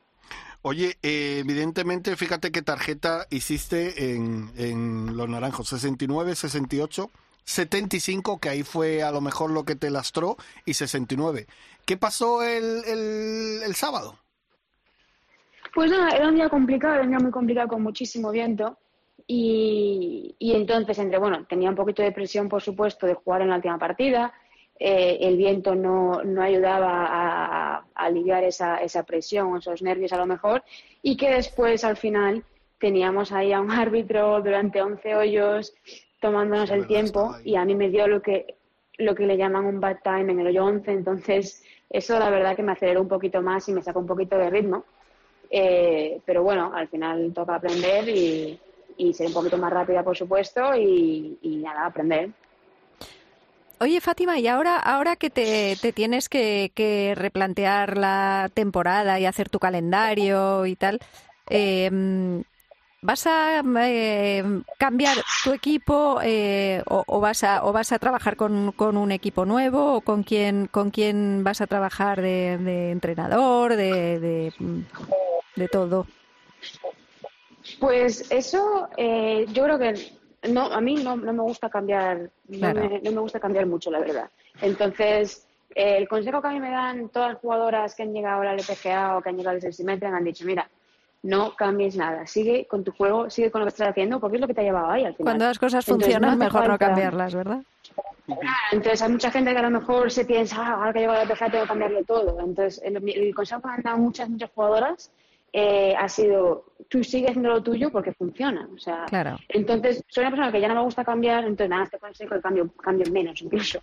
Speaker 2: Oye, eh, evidentemente, fíjate qué tarjeta hiciste en, en los naranjos, 69, 68, 75, que ahí fue a lo mejor lo que te lastró, y 69. ¿Qué pasó el, el, el sábado?
Speaker 7: Pues nada, era un día complicado, era un día muy complicado con muchísimo viento. Y, entonces, entre, bueno, tenía un poquito de presión, por supuesto, de jugar en la última partida. Eh, el viento no, no ayudaba a, aliviar esa, esa presión, esos nervios a lo mejor. Y que después, al final, teníamos ahí a un árbitro durante 11 hoyos tomándonos el tiempo y a mí me dio lo que, lo que le llaman un bad time en el hoyo 11. Entonces, eso la verdad que me aceleró un poquito más y me sacó un poquito de ritmo. Eh, pero bueno, al final toca aprender y, ser un poquito más rápida, por supuesto, y, nada, aprender.
Speaker 3: Oye, Fátima, y ahora, ahora que te, tienes que, replantear la temporada y hacer tu calendario y tal, em, ¿vas a em, cambiar tu equipo eh, o, vas a, o vas a trabajar con, un equipo nuevo o con quién, con quién vas a trabajar de, entrenador, de, de todo?
Speaker 7: Pues eso, eh, yo creo que no, a mí no, no me gusta cambiar, no, me, gusta cambiar mucho, la verdad. Entonces, eh, el consejo que a mí me dan todas las jugadoras que han llegado al LPGA o que han llegado al Sensimetre me han dicho, mira, no cambies nada, sigue con tu juego, sigue con lo que estás haciendo, porque es lo que te ha llevado ahí al final.
Speaker 3: Cuando las cosas funcionan, mejor no cambiarlas, ¿verdad?
Speaker 7: Entonces hay mucha gente que a lo mejor se piensa, ah, ahora que llego al LPGA tengo que cambiarlo todo. Entonces el, el consejo que han dado muchas, muchas jugadoras eh, ha sido tú sigues haciendo lo tuyo porque funciona. O sea, entonces soy una persona que ya no me gusta cambiar, entonces nada, este consejo cambio, cambio menos incluso.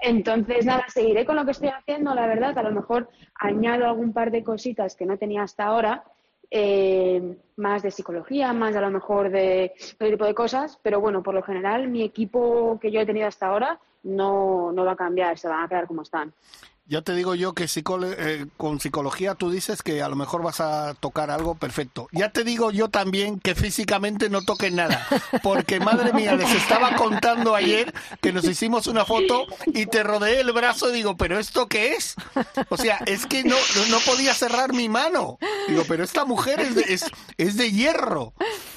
Speaker 7: Entonces nada, seguiré con lo que estoy haciendo, la verdad, a lo mejor añado algún par de cositas que no tenía hasta ahora, eh, más de psicología, más a lo mejor de todo tipo de cosas, pero bueno, por lo general mi equipo que yo he tenido hasta ahora no, no va a cambiar, se van a quedar como están.
Speaker 2: Ya te digo yo que eh, con psicología tú dices que a lo mejor vas a tocar algo perfecto. Ya te digo yo también que físicamente no toques nada. Porque madre mía, les estaba contando ayer que nos hicimos una foto y te rodeé el brazo y digo, ¿pero esto qué es? O sea, es que no, no podía cerrar mi mano. Digo, pero esta mujer es de, es, es de hierro.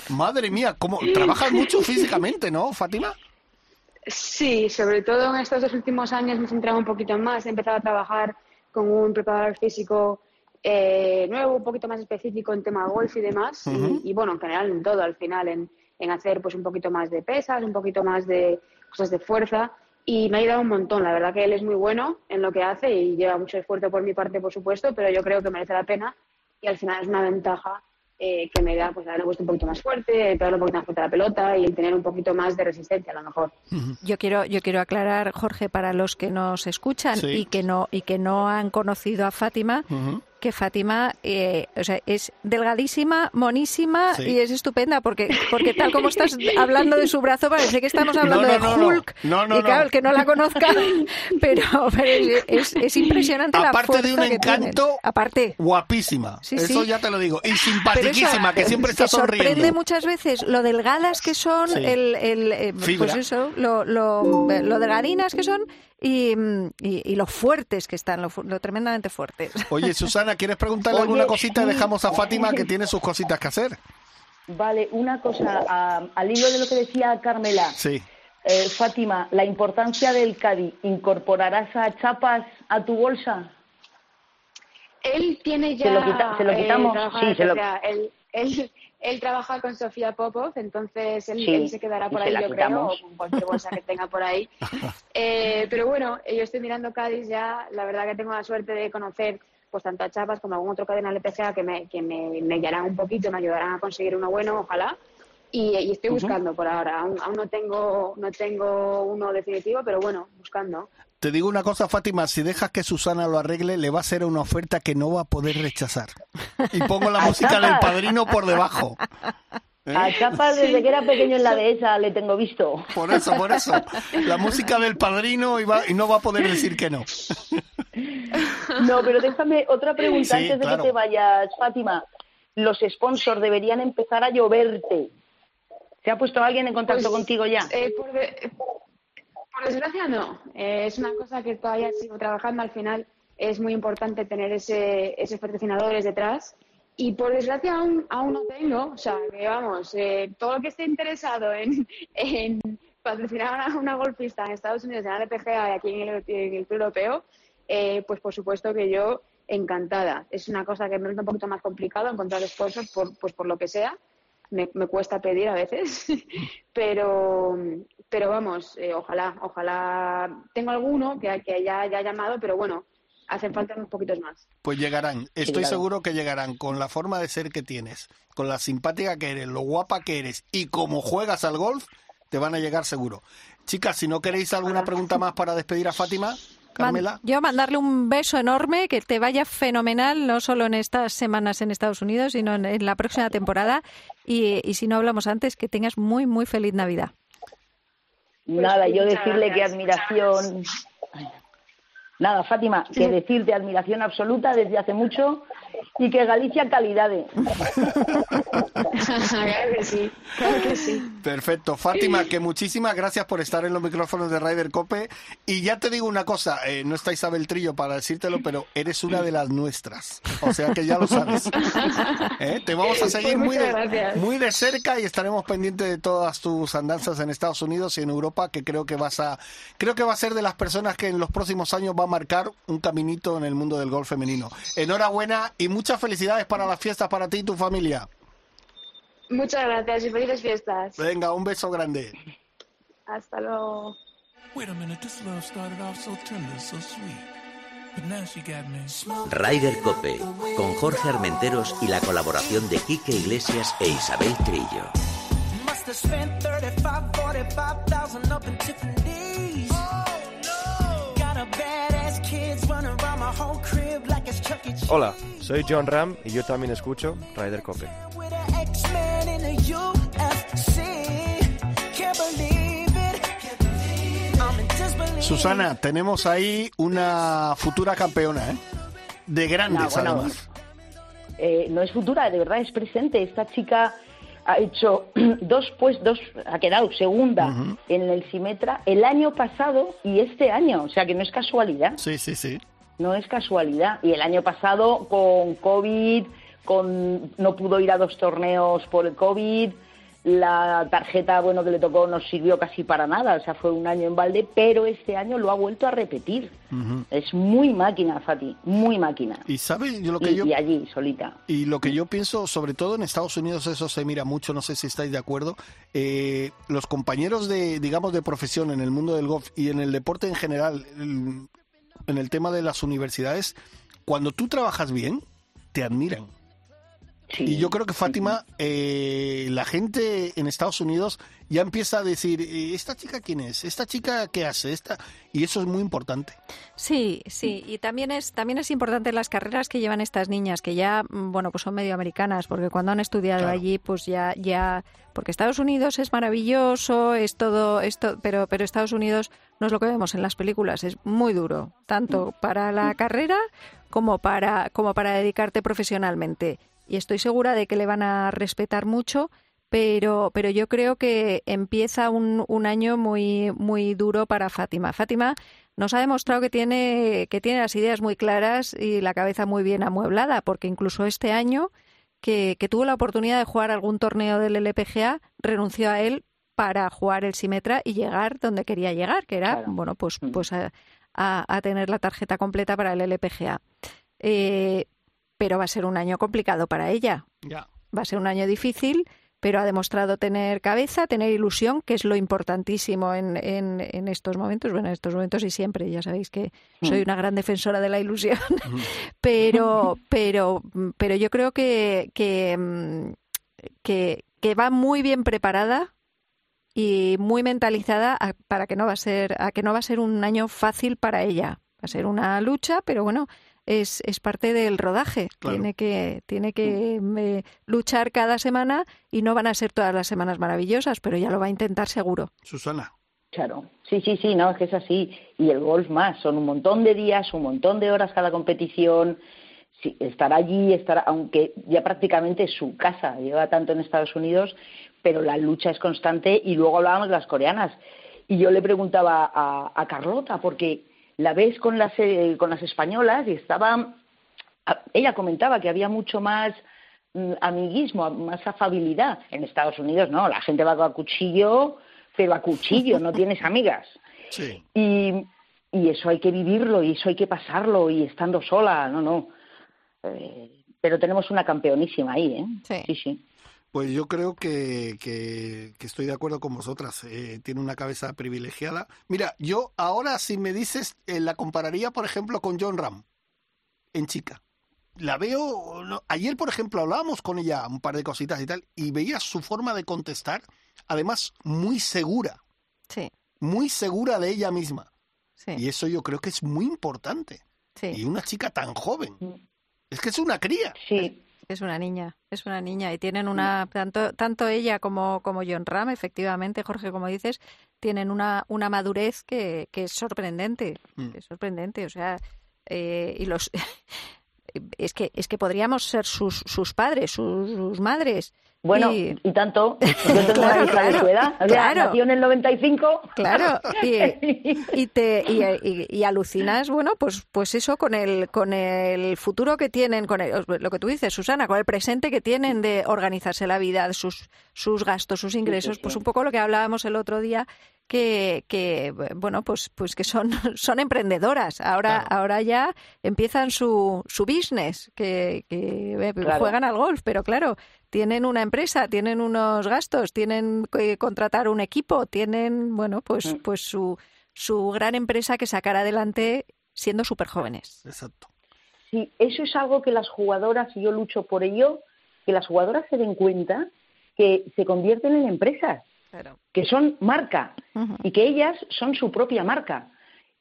Speaker 2: Madre mía, ¿cómo? Trabajas mucho físicamente, ¿no, Fátima?
Speaker 7: Sí, sobre todo en estos dos últimos años me he centrado un poquito más. He empezado a trabajar con un preparador físico eh, nuevo, un poquito más específico en tema golf y demás. y, bueno, en general en todo, al final, en, en, hacer pues un poquito más de pesas, un poquito más de cosas de fuerza. Y me ha ayudado un montón. La verdad que él es muy bueno en lo que hace y lleva mucho esfuerzo por mi parte, por supuesto, pero yo creo que merece la pena y al final es una ventaja eh, que me da pues haberlo puesto un poquito más fuerte, pegarle un poquito más fuerte a la pelota y tener un poquito más de resistencia a lo mejor.
Speaker 3: Yo quiero, yo quiero aclarar, Jorge, para los que nos escuchan y que no, y que no han conocido a Fátima, que Fátima eh, o sea, es delgadísima, monísima y es estupenda porque, porque tal como estás hablando de su brazo parece que estamos hablando de Hulk. y claro, el que no la conozca, pero, es, es, impresionante
Speaker 2: Aparte
Speaker 3: la fuerza
Speaker 2: de un encanto,
Speaker 3: aparte
Speaker 2: guapísima. eso, ya te lo digo. Y simpaticísima, que siempre está sonriendo.
Speaker 3: sorprende muchas veces lo delgadas que son, el, el, eh, pues eso, lo, lo, lo delgadinas que son y, y, lo fuertes que están, lo, tremendamente fuertes.
Speaker 2: Oye, Susana, ¿quieres preguntarle alguna cosita? Dejamos a Fátima que tiene sus cositas que hacer.
Speaker 6: Vale, una cosa, al hilo de lo que decía Carmela.
Speaker 2: Sí.
Speaker 6: Eh, Fátima, la importancia del Cádiz, ¿incorporarás a Chapas a tu bolsa?
Speaker 7: Él tiene ya...
Speaker 6: Se lo, quitamos, sí, se lo...
Speaker 7: Él, él, trabaja con Sofía Popov, entonces él, se quedará por ahí, yo creo, o con cualquier bolsa que tenga por ahí. Eh, pero bueno, yo estoy mirando Cádiz ya, la verdad que tengo la suerte de conocer pues tanto a Chapas como a algún otro cadena LPGA que me, que me, me guiarán un poquito, me ayudarán a conseguir uno bueno, ojalá. Y, estoy buscando por ahora. Aún, no tengo no tengo uno definitivo, pero bueno, buscando.
Speaker 2: Te digo una cosa, Fátima, si dejas que Susana lo arregle, le va a hacer una oferta que no va a poder rechazar. Y pongo la música del padrino por debajo.
Speaker 6: ¿Eh? A Chapas desde que era pequeño en la dehesa le tengo visto.
Speaker 2: Por eso, por eso. La música del padrino y, va, y no va a poder decir que no.
Speaker 6: No, pero déjame otra pregunta antes de que te vayas, Fátima. Los sponsors deberían empezar a lloverte. ¿Se ha puesto alguien en contacto pues, contigo ya?
Speaker 7: Eh, por, desgracia no. Eh, es una cosa que todavía sigo trabajando. Al final es muy importante tener ese, esos patrocinadores detrás. Y por desgracia aún, aún no tengo. O sea, que vamos, eh, todo lo que esté interesado en, en patrocinar a una golfista en Estados Unidos, en la LPGA y aquí en el, en el Club Europeo, pues por supuesto que yo encantada. Es una cosa que me resulta un poquito más complicado encontrar sponsors por, pues por lo que sea me, cuesta pedir a veces, pero, pero vamos, eh, ojalá, ojalá. Tengo alguno que, que ya haya llamado, pero bueno, hacen falta unos poquitos más.
Speaker 2: Pues llegarán, estoy seguro que llegarán con la forma de ser que tienes, con la simpática que eres, lo guapa que eres y como juegas al golf, te van a llegar seguro. Chicas, si no queréis alguna pregunta más para despedir a Fátima. Carmela.
Speaker 3: yo mandarle un beso enorme, que te vaya fenomenal, no solo en estas semanas en Estados Unidos, sino en, la próxima temporada. Y, si no hablamos antes, que tengas muy, muy feliz Navidad.
Speaker 6: Nada, yo decirle que admiración. Nada, Fátima, que decirte admiración absoluta desde hace mucho y que Galicia calidades.
Speaker 7: claro que sí, claro que sí.
Speaker 2: Perfecto. Fátima, que muchísimas gracias por estar en los micrófonos de Ryder Cope. Y ya te digo una cosa, eh, no está Isabel Trillo para decírtelo, pero eres una de las nuestras. O sea que ya lo sabes. ¿Eh? Te vamos a seguir pues muy de, muy de cerca y estaremos pendientes de todas tus andanzas en Estados Unidos y en Europa, que creo que vas a, creo que va a ser de las personas que en los próximos años va a marcar un caminito en el mundo del golf femenino. Enhorabuena y muchas felicidades para las fiestas para ti y tu familia.
Speaker 7: Muchas gracias y felices fiestas.
Speaker 2: Venga, un beso grande.
Speaker 7: Hasta luego.
Speaker 1: Ryder Cope, con Jorge Armenteros y la colaboración de Quique Iglesias e Isabel Trillo.
Speaker 8: Hola, soy John Ram y yo también escucho Ryder Cope.
Speaker 2: Susana, tenemos ahí una futura campeona, ¿eh? De grandes, no,
Speaker 6: eh, no es futura, de verdad es presente. Esta chica ha hecho dos, pues dos, ha quedado segunda en el Simetra el año pasado y este año, o sea que no es casualidad.
Speaker 2: Sí, sí, sí.
Speaker 6: No es casualidad. Y el año pasado con COVID, con no pudo ir a dos torneos por el COVID, la tarjeta bueno que le tocó no sirvió casi para nada, o sea, fue un año en balde, pero este año lo ha vuelto a repetir. Es muy máquina, Fati, muy máquina.
Speaker 2: Y sabe lo que yo
Speaker 6: y allí solita.
Speaker 2: Y lo que yo pienso, sobre todo en Estados Unidos, eso se mira mucho, no sé si estáis de acuerdo. Eh, los compañeros de, digamos, de profesión en el mundo del golf y en el deporte en general, en el tema de las universidades, cuando tú trabajas bien, te admiran y yo creo que Fátima, eh, la gente en Estados Unidos ya empieza a decir, eh, ¿esta chica quién es? ¿Esta chica qué hace? Esta... Y eso es muy importante.
Speaker 3: Sí, sí. Y también es, también es importante las carreras que llevan estas niñas, que ya, mm, bueno, pues son medio americanas, porque cuando han estudiado allí, pues ya, ya, porque Estados Unidos es maravilloso, es todo, esto, pero, pero Estados Unidos no es lo que vemos en las películas, es muy duro, tanto para la carrera como para, como para dedicarte profesionalmente. Y estoy segura de que le van a respetar mucho, pero, pero yo creo que empieza un, un año muy, muy duro para Fátima. Fátima nos ha demostrado que tiene, que tiene las ideas muy claras y la cabeza muy bien amueblada, porque incluso este año que, que tuvo la oportunidad de jugar algún torneo del LPGA, renunció a él para jugar el Simetra y llegar donde quería llegar, que era, bueno, pues, mm. pues a, a, tener la tarjeta completa para el LPGA. Eh, pero va a ser un año complicado para ella. Va a ser un año difícil pero ha demostrado tener cabeza, tener ilusión, que es lo importantísimo en, en, estos momentos, bueno, en estos momentos y siempre, ya sabéis que soy mm. una gran defensora de la ilusión, pero, pero, pero yo creo que, que, que, va muy bien preparada y muy mentalizada para que no va a ser, a que no va a ser un año fácil para ella. Va a ser una lucha, pero bueno, es, es parte del rodaje. Tiene que, tiene que mm, luchar cada semana y no van a ser todas las semanas maravillosas, pero ya lo va a intentar seguro.
Speaker 2: Susana.
Speaker 6: Claro, sí, sí, sí, no, es que es así. Y el golf más, son un montón de días, un montón de horas cada competición. Sí, estar allí, estar, aunque ya prácticamente es su casa, lleva tanto en Estados Unidos, pero la lucha es constante. Y luego hablábamos de las coreanas. Y yo le preguntaba a, a Carlota, porque la ves con las, eh, con las españolas y estaba, ella comentaba que había mucho más mm, amiguismo, más afabilidad. En Estados Unidos no, la gente va a cuchillo, pero a cuchillo, no tienes amigas.
Speaker 2: Sí.
Speaker 6: Y, y eso hay que vivirlo y eso hay que pasarlo y estando sola, no, no. Eh, pero tenemos una campeonísima ahí, ¿eh?
Speaker 3: Sí,
Speaker 6: sí. sí.
Speaker 2: Pues yo creo que, que, estoy de acuerdo con vosotras. Eh, tiene una cabeza privilegiada. Mira, yo ahora si me dices, eh, la compararía, por ejemplo, con John Ram, en chica. La veo, ayer, por ejemplo, hablábamos con ella un par de cositas y tal, y veía su forma de contestar, además, muy segura.
Speaker 3: Sí.
Speaker 2: Muy segura de ella misma.
Speaker 3: Sí.
Speaker 2: Y eso yo creo que es muy importante.
Speaker 3: Sí.
Speaker 2: Y una chica tan joven. Es que es una cría.
Speaker 6: Sí.
Speaker 3: Es una niña, es una niña. Y tienen una tanto tanto ella como como John Ram, efectivamente, Jorge, como dices, tienen una una madurez que, que es sorprendente, mm. es sorprendente, o sea, eh, y los es que es que podríamos ser sus sus padres, sus madres
Speaker 6: bueno, y, tanto. Yo tengo una hija de su edad. O sea, nació en el 95.
Speaker 3: Claro. Y, te, y, alucinas, bueno, pues, pues eso con el, con el futuro que tienen, con lo que tú dices, Susana, con el presente que tienen de organizarse la vida, sus, sus gastos, sus ingresos, pues un poco lo que hablábamos el otro día que, que bueno pues pues que son son emprendedoras ahora ahora ya empiezan su su business que, que eh, juegan al golf pero claro tienen una empresa tienen unos gastos tienen que contratar un equipo tienen bueno pues mm. pues su su gran empresa que sacar adelante siendo súper jóvenes
Speaker 2: exacto.
Speaker 6: Sí eso es algo que las jugadoras y yo lucho por ello que las jugadoras se den cuenta que se convierten en empresas que son marca y que ellas son su propia marca.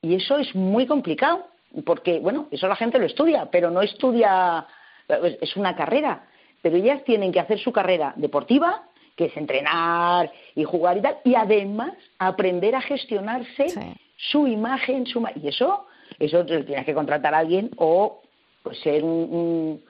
Speaker 6: Y eso es muy complicado, porque, bueno, eso la gente lo estudia, pero no estudia, es una carrera, pero ellas tienen que hacer su carrera deportiva, que es entrenar y jugar y tal, y además aprender a gestionarse su imagen, su y eso, eso tienes que contratar a alguien o pues ser un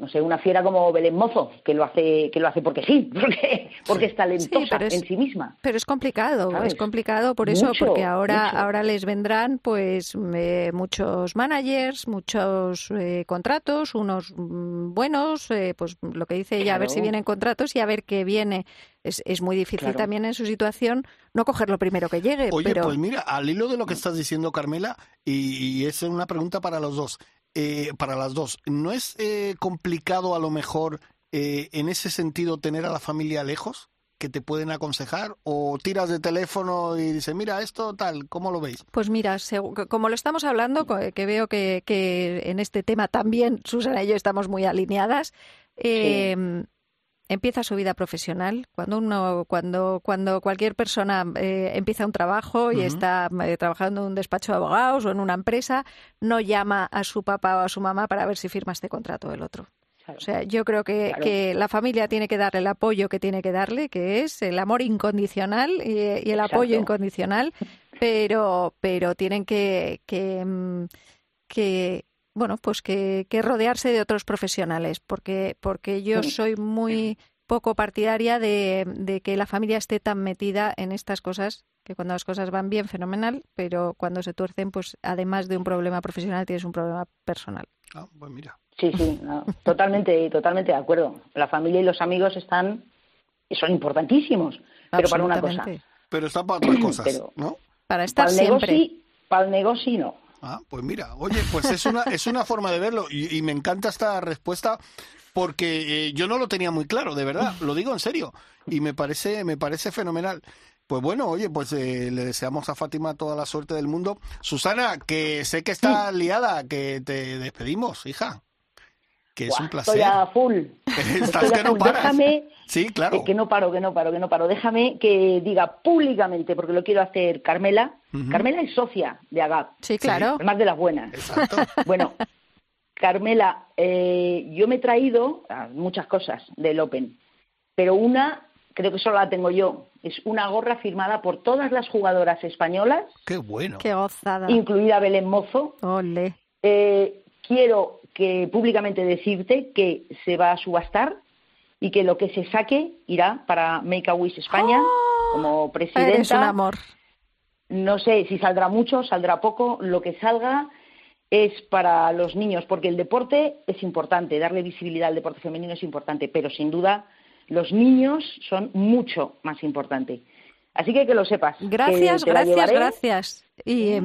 Speaker 6: no sé, una fiera como Belén Mozo, que lo hace, que lo hace porque sí, porque, porque es talentosa en sí misma.
Speaker 3: Pero es complicado, es complicado por eso, porque ahora, ahora les vendrán pues eh, muchos managers, muchos eh, contratos, unos mm, buenos, eh, pues lo que dice ella, a ver si vienen contratos y a ver qué viene. Es, es muy difícil también en su situación no coger lo primero que llegue.
Speaker 2: Oye, pues mira, al hilo de lo que estás diciendo, Carmela, y, y es una pregunta para los dos. Eh, para las dos. ¿No es eh, complicado a lo mejor eh, en ese sentido tener a la familia lejos? que te pueden aconsejar o tiras de teléfono y dices, mira, esto tal, ¿cómo lo veis?
Speaker 3: Pues mira, como lo estamos hablando, que veo que, que en este tema también Susana y yo estamos muy alineadas, eh, empieza su vida profesional, cuando uno, cuando, cuando cualquier persona eh, empieza un trabajo y está eh, trabajando en un despacho de abogados o en una empresa, no llama a su papá o a su mamá para ver si firma este contrato o el otro. O sea, yo creo que, que, la familia tiene que darle el apoyo que tiene que darle, que es el amor incondicional y, el apoyo incondicional, pero, pero tienen que, que, mm, que bueno, pues que, que, rodearse de otros profesionales, porque, porque yo soy muy poco partidaria de, que la familia esté tan metida en estas cosas, que cuando las cosas van bien, fenomenal, pero cuando se tuercen, pues además de un problema profesional, tienes un problema personal.
Speaker 2: Ah, pues mira.
Speaker 6: Sí, sí, totalmente, totalmente de acuerdo. La familia y los amigos están, son importantísimos, pero para una cosa.
Speaker 2: Pero están para otras cosas, ¿no?
Speaker 3: Para estar siempre.
Speaker 6: para el negocio no.
Speaker 2: Ah, pues mira, oye, pues es una, es una forma de verlo y, me encanta esta respuesta porque eh, yo no lo tenía muy claro, de verdad, lo digo en serio y me parece, me parece fenomenal. Pues bueno, oye, pues eh, le deseamos a Fátima toda la suerte del mundo. Susana, que sé que está liada, que te despedimos, hija que es un placer.
Speaker 6: Estoy a full.
Speaker 2: Estás que no paras.
Speaker 6: Déjame,
Speaker 2: sí, claro.
Speaker 6: Que no paro, que no paro, que no paro. Déjame que diga públicamente, porque lo quiero hacer Carmela. Carmela es socia de AGAP.
Speaker 3: Sí, claro.
Speaker 6: Más de las buenas.
Speaker 2: Exacto.
Speaker 6: Bueno, Carmela, eh, yo me he traído muchas cosas del Open, pero una, creo que solo la tengo yo, es una gorra firmada por todas las jugadoras españolas.
Speaker 2: ¡Qué bueno!
Speaker 3: ¡Qué gozada!
Speaker 6: Incluida Belén Mozo.
Speaker 3: ¡Ole!
Speaker 6: Eh, quiero que públicamente decirte que se va a subastar y que lo que se saque irá para Make a Wish España
Speaker 3: ¡Oh!
Speaker 6: como presidenta.
Speaker 3: Eres un amor.
Speaker 6: No sé si saldrá mucho, saldrá poco, lo que salga es para los niños, porque el deporte es importante, darle visibilidad al deporte femenino es importante, pero sin duda los niños son mucho más importantes. Así que que lo sepas.
Speaker 3: Gracias, gracias, gracias. Y,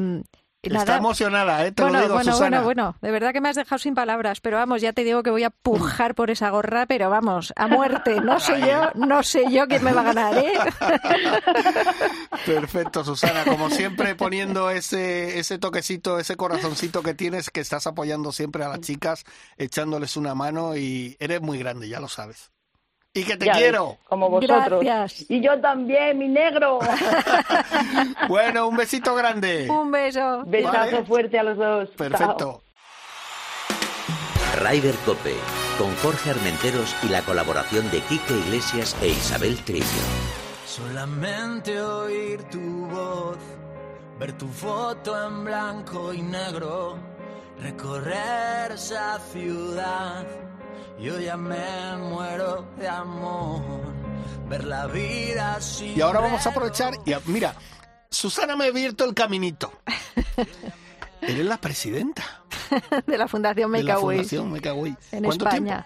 Speaker 2: Está emocionada, ¿eh? Te
Speaker 3: bueno,
Speaker 2: lo digo,
Speaker 3: bueno,
Speaker 2: Susana.
Speaker 3: bueno, bueno. De verdad que me has dejado sin palabras, pero vamos, ya te digo que voy a pujar por esa gorra, pero vamos, a muerte. No sé yo, no sé yo quién me va a ganar, ¿eh?
Speaker 2: Perfecto, Susana. Como siempre, poniendo ese, ese toquecito, ese corazoncito que tienes, que estás apoyando siempre a las chicas, echándoles una mano y eres muy grande, ya lo sabes. Y que te quiero.
Speaker 6: como vosotros.
Speaker 3: Gracias.
Speaker 6: Y yo también, mi negro.
Speaker 2: bueno, un besito grande.
Speaker 3: Un beso.
Speaker 6: Besazo fuerte a los dos.
Speaker 2: Perfecto.
Speaker 1: Rider Cope, con Jorge Armenteros y la colaboración de Quique Iglesias e Isabel Trillo.
Speaker 9: Solamente oír tu voz, ver tu foto en blanco y negro, recorrer esa ciudad yo ya me muero de amor. Ver la vida así.
Speaker 2: Y ahora vamos a aprovechar y mira, Susana me ha abierto el caminito. Eres la presidenta
Speaker 3: de la Fundación Make
Speaker 2: a
Speaker 3: Fundación
Speaker 2: Make a
Speaker 3: En España.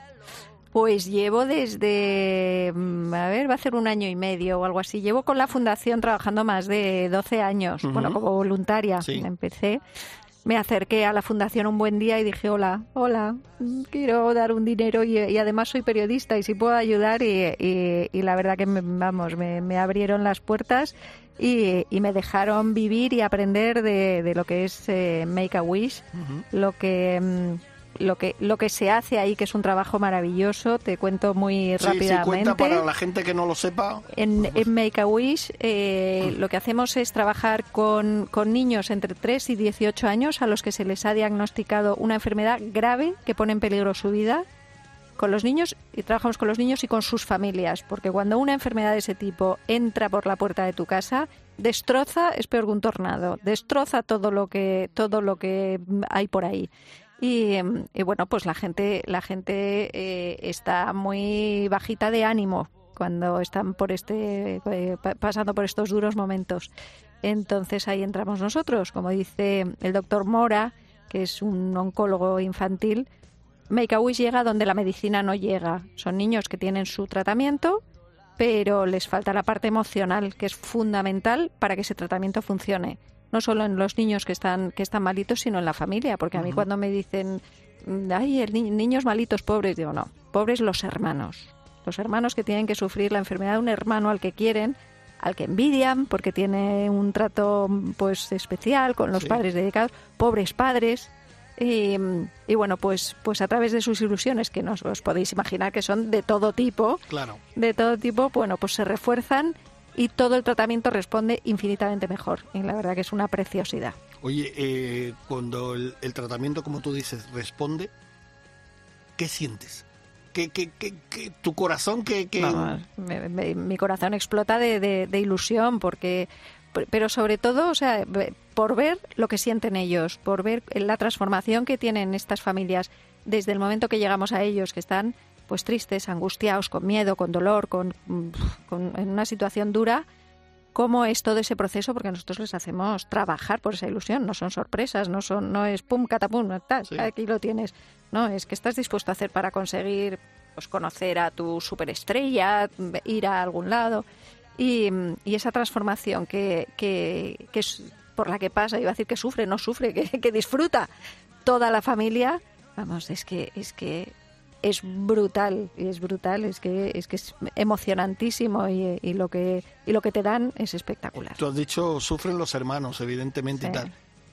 Speaker 3: Pues llevo desde, mm, a ver, va a ser un año y medio o algo así. Llevo con la fundación trabajando más de 12 años, bueno, como voluntaria. Empecé me acerqué a la fundación un buen día y dije, hola, hola, quiero dar un dinero y, además soy periodista y si puedo ayudar y, la verdad que, me, vamos, me, abrieron las puertas y, me dejaron vivir y aprender de, lo que es eh, Make a Wish, lo que... Lo que lo que se hace ahí, que es un trabajo maravilloso. Te cuento muy rápidamente. Sí, cuenta
Speaker 2: para la gente que no lo sepa.
Speaker 3: En, Make a Wish eh, lo que hacemos es trabajar con, con niños entre 3 y 18 años a los que se les ha diagnosticado una enfermedad grave que pone en peligro su vida con los niños y trabajamos con los niños y con sus familias, porque cuando una enfermedad de ese tipo entra por la puerta de tu casa, destroza, es peor que un tornado, destroza todo lo que todo lo que hay por ahí. Y, bueno, pues la gente, la gente eh, está muy bajita de ánimo cuando están por este, eh, pasando por estos duros momentos. Entonces ahí entramos nosotros, como dice el doctor Mora, que es un oncólogo infantil. Make a Wish llega donde la medicina no llega. Son niños que tienen su tratamiento, pero les falta la parte emocional, que es fundamental para que ese tratamiento funcione no solo en los niños que están, que están malitos, sino en la familia. Porque a mí cuando me dicen, ay, el niños malitos pobres, digo, no, pobres los hermanos. Los hermanos que tienen que sufrir la enfermedad de un hermano al que quieren, al que envidian porque tiene un trato pues especial con los padres dedicados, pobres padres. Y, y, bueno, pues, pues a través de sus ilusiones, que no os podéis imaginar que son de todo tipo,
Speaker 2: claro.
Speaker 3: de todo tipo, bueno, pues se refuerzan y todo el tratamiento responde infinitamente mejor. Y la verdad que es una preciosidad.
Speaker 2: Oye, eh, cuando el, tratamiento, como tú dices, responde, ¿qué sientes? ¿Qué, qué, qué, tu corazón que,
Speaker 3: mi corazón explota de, de, ilusión porque pero sobre todo o sea por ver lo que sienten ellos por ver la transformación que tienen estas familias desde el momento que llegamos a ellos que están pues tristes, angustiados, con miedo, con dolor, con, en una situación dura, cómo es todo ese proceso, porque nosotros les hacemos trabajar por esa ilusión, no son sorpresas, no son, no es pum, catapum, tal, aquí lo tienes. No, es que estás dispuesto a hacer para conseguir pues, conocer a tu superestrella, ir a algún lado. Y, esa transformación que, que, que, es por la que pasa, iba a decir que sufre, no sufre, que, que disfruta toda la familia, vamos, es que, es que es brutal, es brutal, es que es que es emocionantísimo y, y, lo que y lo que te dan es espectacular.
Speaker 2: Tú has dicho sufren los hermanos, evidentemente y tal.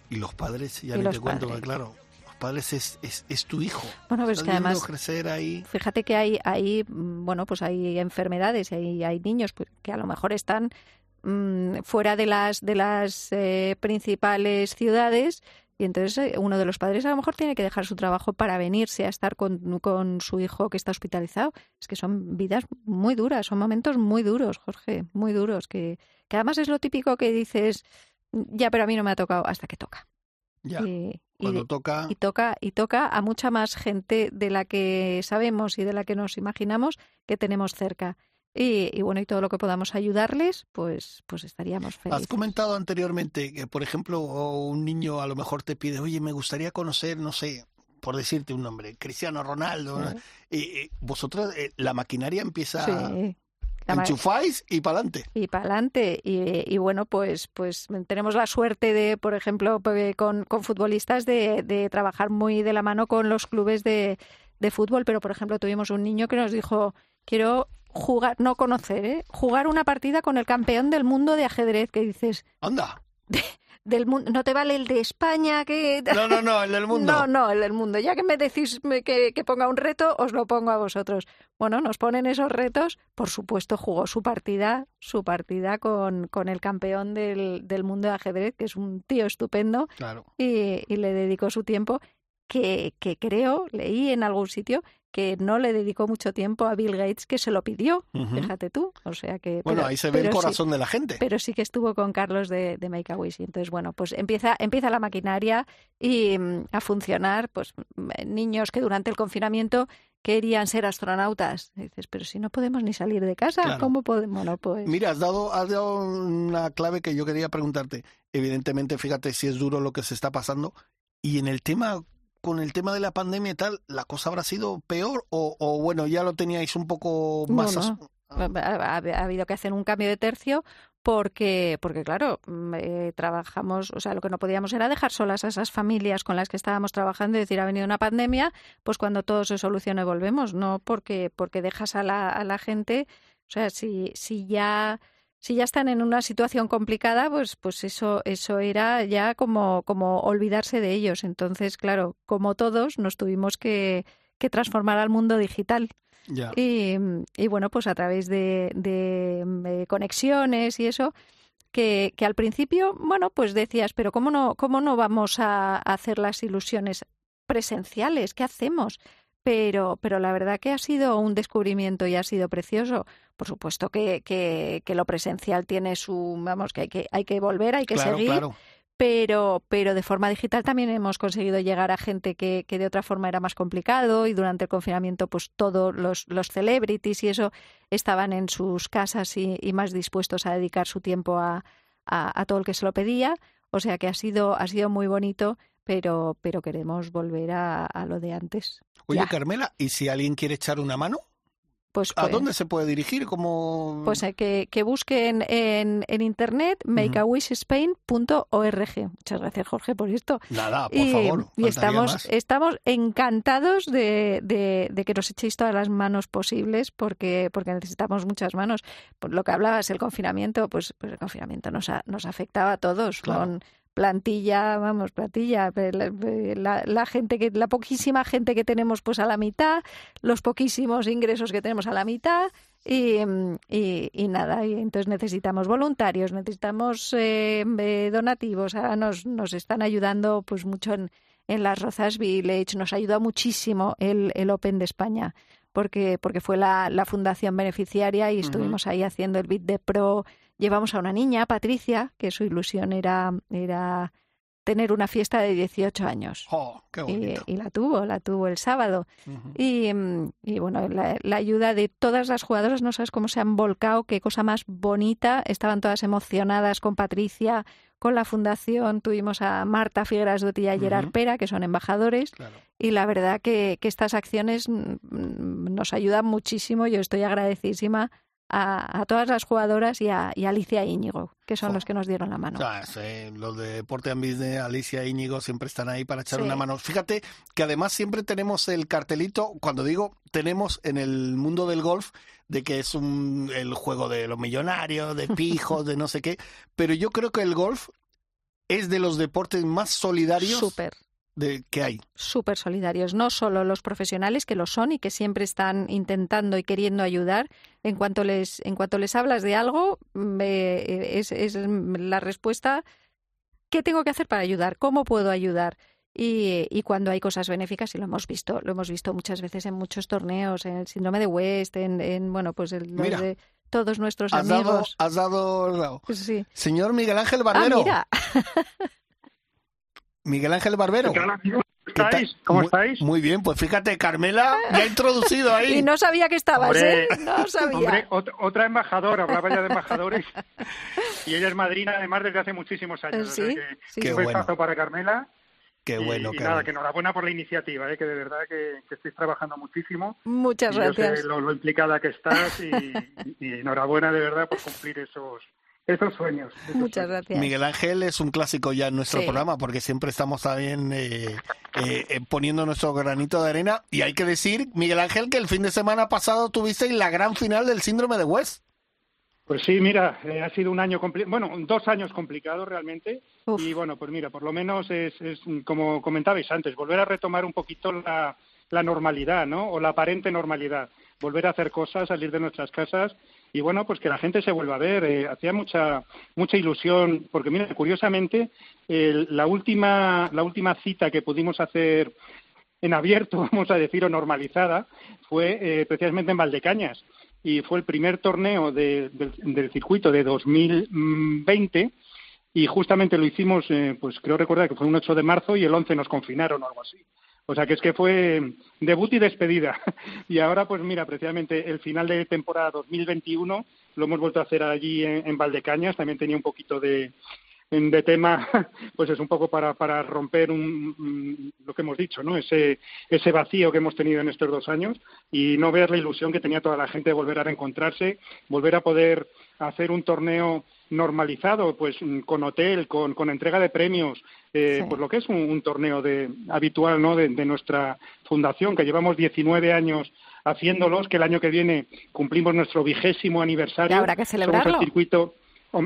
Speaker 2: Y los padres, ya ni te cuento, claro, los padres es, es, es tu hijo.
Speaker 3: Bueno, pero es que además
Speaker 2: crecer ahí.
Speaker 3: Fíjate que hay hay bueno, pues hay enfermedades y hay, hay niños pues, que a lo mejor están mmm, fuera de las de las eh, principales ciudades y entonces eh, uno de los padres a lo mejor tiene que dejar su trabajo para venirse a estar con, con, su hijo que está hospitalizado. Es que son vidas muy duras, son momentos muy duros, Jorge, muy duros, que, que además es lo típico que dices, ya, pero a mí no me ha tocado hasta que toca.
Speaker 2: Ya. Y, cuando toca...
Speaker 3: Y toca y toca a mucha más gente de la que sabemos y de la que nos imaginamos que tenemos cerca. Y, bueno, y todo lo que podamos ayudarles, pues, pues estaríamos felices.
Speaker 2: Has comentado anteriormente que, por ejemplo, un niño a lo mejor te pide, oye, me gustaría conocer, no sé, por decirte un nombre, Cristiano Ronaldo. Y, vosotros, eh, la maquinaria empieza... Sí. Enchufáis y para adelante.
Speaker 3: Y para adelante. Y, bueno, pues, pues tenemos la suerte de, por ejemplo, con, con futbolistas de, de, trabajar muy de la mano con los clubes de, de fútbol. Pero, por ejemplo, tuvimos un niño que nos dijo, quiero jugar, no conocer, ¿eh? jugar una partida con el campeón del mundo de ajedrez, que dices...
Speaker 2: Anda.
Speaker 3: del mundo, no te vale el de España que...
Speaker 2: No, no, no, el del mundo.
Speaker 3: No, no, el del mundo. Ya que me decís que, que, ponga un reto, os lo pongo a vosotros. Bueno, nos ponen esos retos. Por supuesto, jugó su partida, su partida con, con el campeón del, del mundo de ajedrez, que es un tío estupendo.
Speaker 2: Claro.
Speaker 3: Y, y le dedicó su tiempo que, que creo, leí en algún sitio, que no le dedicó mucho tiempo a Bill Gates, que se lo pidió, fíjate tú. O sea que.
Speaker 2: Bueno, ahí se ve el corazón de la gente.
Speaker 3: Pero sí que estuvo con Carlos de, de Make a Wish. Entonces, bueno, pues empieza, empieza la maquinaria y mm, a funcionar. Pues mm, niños que durante el confinamiento querían ser astronautas. dices, pero si no podemos ni salir de casa, ¿cómo podemos? Bueno, pues...
Speaker 2: Mira, has dado, has dado una clave que yo quería preguntarte. Evidentemente, fíjate si es duro lo que se está pasando. Y en el tema con el tema de la pandemia y tal, ¿la cosa habrá sido peor o, bueno, ya lo teníais un poco más...
Speaker 3: Ha, habido que hacer un cambio de tercio porque, porque claro, mm, eh, trabajamos, o sea, lo que no podíamos era dejar solas a esas familias con las que estábamos trabajando y decir, ha venido una pandemia, pues cuando todo se solucione volvemos, no porque, porque dejas a la, a la gente, o sea, si, si ya si ya están en una situación complicada, pues, pues eso, eso era ya como, como olvidarse de ellos. Entonces, claro, como todos, nos tuvimos que, que transformar al mundo digital. Y, y, bueno, pues a través de, de, conexiones y eso, que, que, al principio, bueno, pues decías, pero ¿cómo no, cómo no vamos a hacer las ilusiones presenciales? ¿Qué hacemos? pero, pero la verdad que ha sido un descubrimiento y ha sido precioso. Por supuesto que, que, que lo presencial tiene su, vamos, que hay que, hay que volver, hay que seguir. Pero, pero de forma digital también hemos conseguido llegar a gente que, que de otra forma era más complicado y durante el confinamiento pues todos los, los celebrities y eso estaban en sus casas y, y más dispuestos a dedicar su tiempo a, a, a todo el que se lo pedía. O sea que ha sido, ha sido muy bonito pero, pero queremos volver a, a lo de antes.
Speaker 2: Oye, Carmela, ¿y si alguien quiere echar una mano?
Speaker 3: Pues,
Speaker 2: ¿A dónde se puede dirigir?
Speaker 3: Como... Pues eh, que, que busquen en, en internet makeawishspain.org. Muchas gracias, Jorge, por esto.
Speaker 2: Nada, por favor.
Speaker 3: Y estamos, estamos encantados de, de, de, que nos echéis todas las manos posibles porque, porque necesitamos muchas manos. Por lo que hablabas, el confinamiento, pues, pues el confinamiento nos, nos afectaba a todos. Con, plantilla, vamos, plantilla, la, la, gente que, la poquísima gente que tenemos pues a la mitad, los poquísimos ingresos que tenemos a la mitad y, y, nada, y entonces necesitamos voluntarios, necesitamos eh, eh, donativos, ahora nos, nos están ayudando pues mucho en, en las Rozas Village, nos ayudó muchísimo el, el Open de España porque, porque fue la, la fundación beneficiaria y estuvimos ahí haciendo el bit de pro, llevamos a una niña, Patricia, que su ilusión era, era tener una fiesta de 18 años.
Speaker 2: Oh, qué bonito.
Speaker 3: Y, la tuvo, la tuvo el sábado. y, y, bueno, la, la, ayuda de todas las jugadoras, no sabes cómo se han volcado, qué cosa más bonita. Estaban todas emocionadas con Patricia, con la fundación. Tuvimos a Marta Figueras y a Gerard Pera, que son embajadores. Y la verdad que, que estas acciones mm, nos ayudan muchísimo. Yo estoy agradecidísima a, todas las jugadoras y a, Alicia Íñigo, que son los que nos dieron la mano.
Speaker 2: los de Deporte Alicia Íñigo, siempre están ahí para echar una mano. Fíjate que además siempre tenemos el cartelito, cuando digo tenemos en el mundo del golf, de que es un, el juego de los millonarios, de pijos, de no sé qué, pero yo creo que el golf es de los deportes más solidarios.
Speaker 3: Súper
Speaker 2: de que hay.
Speaker 3: Súper solidarios, no solo los profesionales que lo son y que siempre están intentando y queriendo ayudar. En cuanto les, en cuanto les hablas de algo, es, es la respuesta ¿qué tengo que hacer para ayudar? ¿Cómo puedo ayudar? Y, y, cuando hay cosas benéficas, y lo hemos visto, lo hemos visto muchas veces en muchos torneos, en el síndrome de West, en, en bueno, pues el, de todos nuestros amigos.
Speaker 2: has dado,
Speaker 3: sí.
Speaker 2: Señor Miguel Ángel Barbero.
Speaker 3: Ah, mira.
Speaker 2: Miguel Ángel Barbero.
Speaker 10: ¿Cómo estáis? ¿Cómo estáis?
Speaker 2: Muy bien, pues fíjate, Carmela me ha introducido ahí.
Speaker 3: Y no sabía que estabas, ¿eh? No sabía.
Speaker 10: Hombre, otra embajadora, hablaba ya de embajadores. y ella es madrina, además, desde hace muchísimos años.
Speaker 3: Sí,
Speaker 10: sí. Qué bueno. para Carmela.
Speaker 2: Qué bueno,
Speaker 10: y, nada, que enhorabuena por la iniciativa, ¿eh? que de verdad que, que estáis trabajando muchísimo.
Speaker 3: Muchas gracias.
Speaker 10: Yo sé lo, implicada que estás y, y enhorabuena de verdad por cumplir esos esos sueños.
Speaker 3: Muchas gracias.
Speaker 2: Miguel Ángel es un clásico ya en nuestro programa porque siempre estamos también eh, eh, eh, poniendo nuestro granito de arena. Y hay que decir, Miguel Ángel, que el fin de semana pasado tuvisteis la gran final del síndrome de West.
Speaker 10: Pues sí, mira, ha sido un año complicado, bueno, dos años complicados realmente. Y bueno, pues mira, por lo menos es, es, como comentabais antes, volver a retomar un poquito la, la normalidad, ¿no? O la aparente normalidad. Volver a hacer cosas, salir de nuestras casas y bueno, pues que la gente se vuelva a ver. Eh, hacía mucha mucha ilusión, porque mira, curiosamente, la, última, la última cita que pudimos hacer en abierto, vamos a decir, o normalizada, fue eh, precisamente en Valdecañas. Y fue el primer torneo del, circuito de 2020 y justamente lo hicimos, eh, pues creo recordar que fue un 8 de marzo y el 11 nos confinaron o algo así. O sea que es que fue debut y despedida. Y ahora, pues mira, precisamente el final de temporada 2021 lo hemos vuelto a hacer allí en, Valdecañas. También tenía un poquito de, de tema, pues es un poco para, para romper un, lo que hemos dicho, ¿no? Ese, ese vacío que hemos tenido en estos dos años y no ver la ilusión que tenía toda la gente de volver a reencontrarse, volver a poder hacer un torneo normalizado, pues con hotel, con, con entrega de premios, eh, pues lo que es un, torneo de, habitual ¿no? De, nuestra fundación, que llevamos 19 años haciéndolos, que el año que viene cumplimos nuestro vigésimo aniversario.
Speaker 3: ¿Y habrá que celebrarlo?
Speaker 10: el circuito,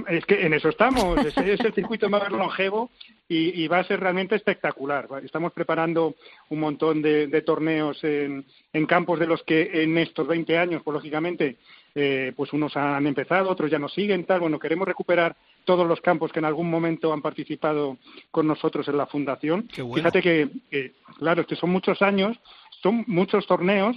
Speaker 10: es que en eso estamos, es, es el circuito más longevo y, y, va a ser realmente espectacular. Estamos preparando un montón de, de torneos en, en, campos de los que en estos 20 años, pues lógicamente, eh, pues unos han empezado, otros ya no siguen, tal. Bueno, queremos recuperar todos los campos que en algún momento han participado con nosotros en la fundación. Fíjate que, claro, es que son muchos años, son muchos torneos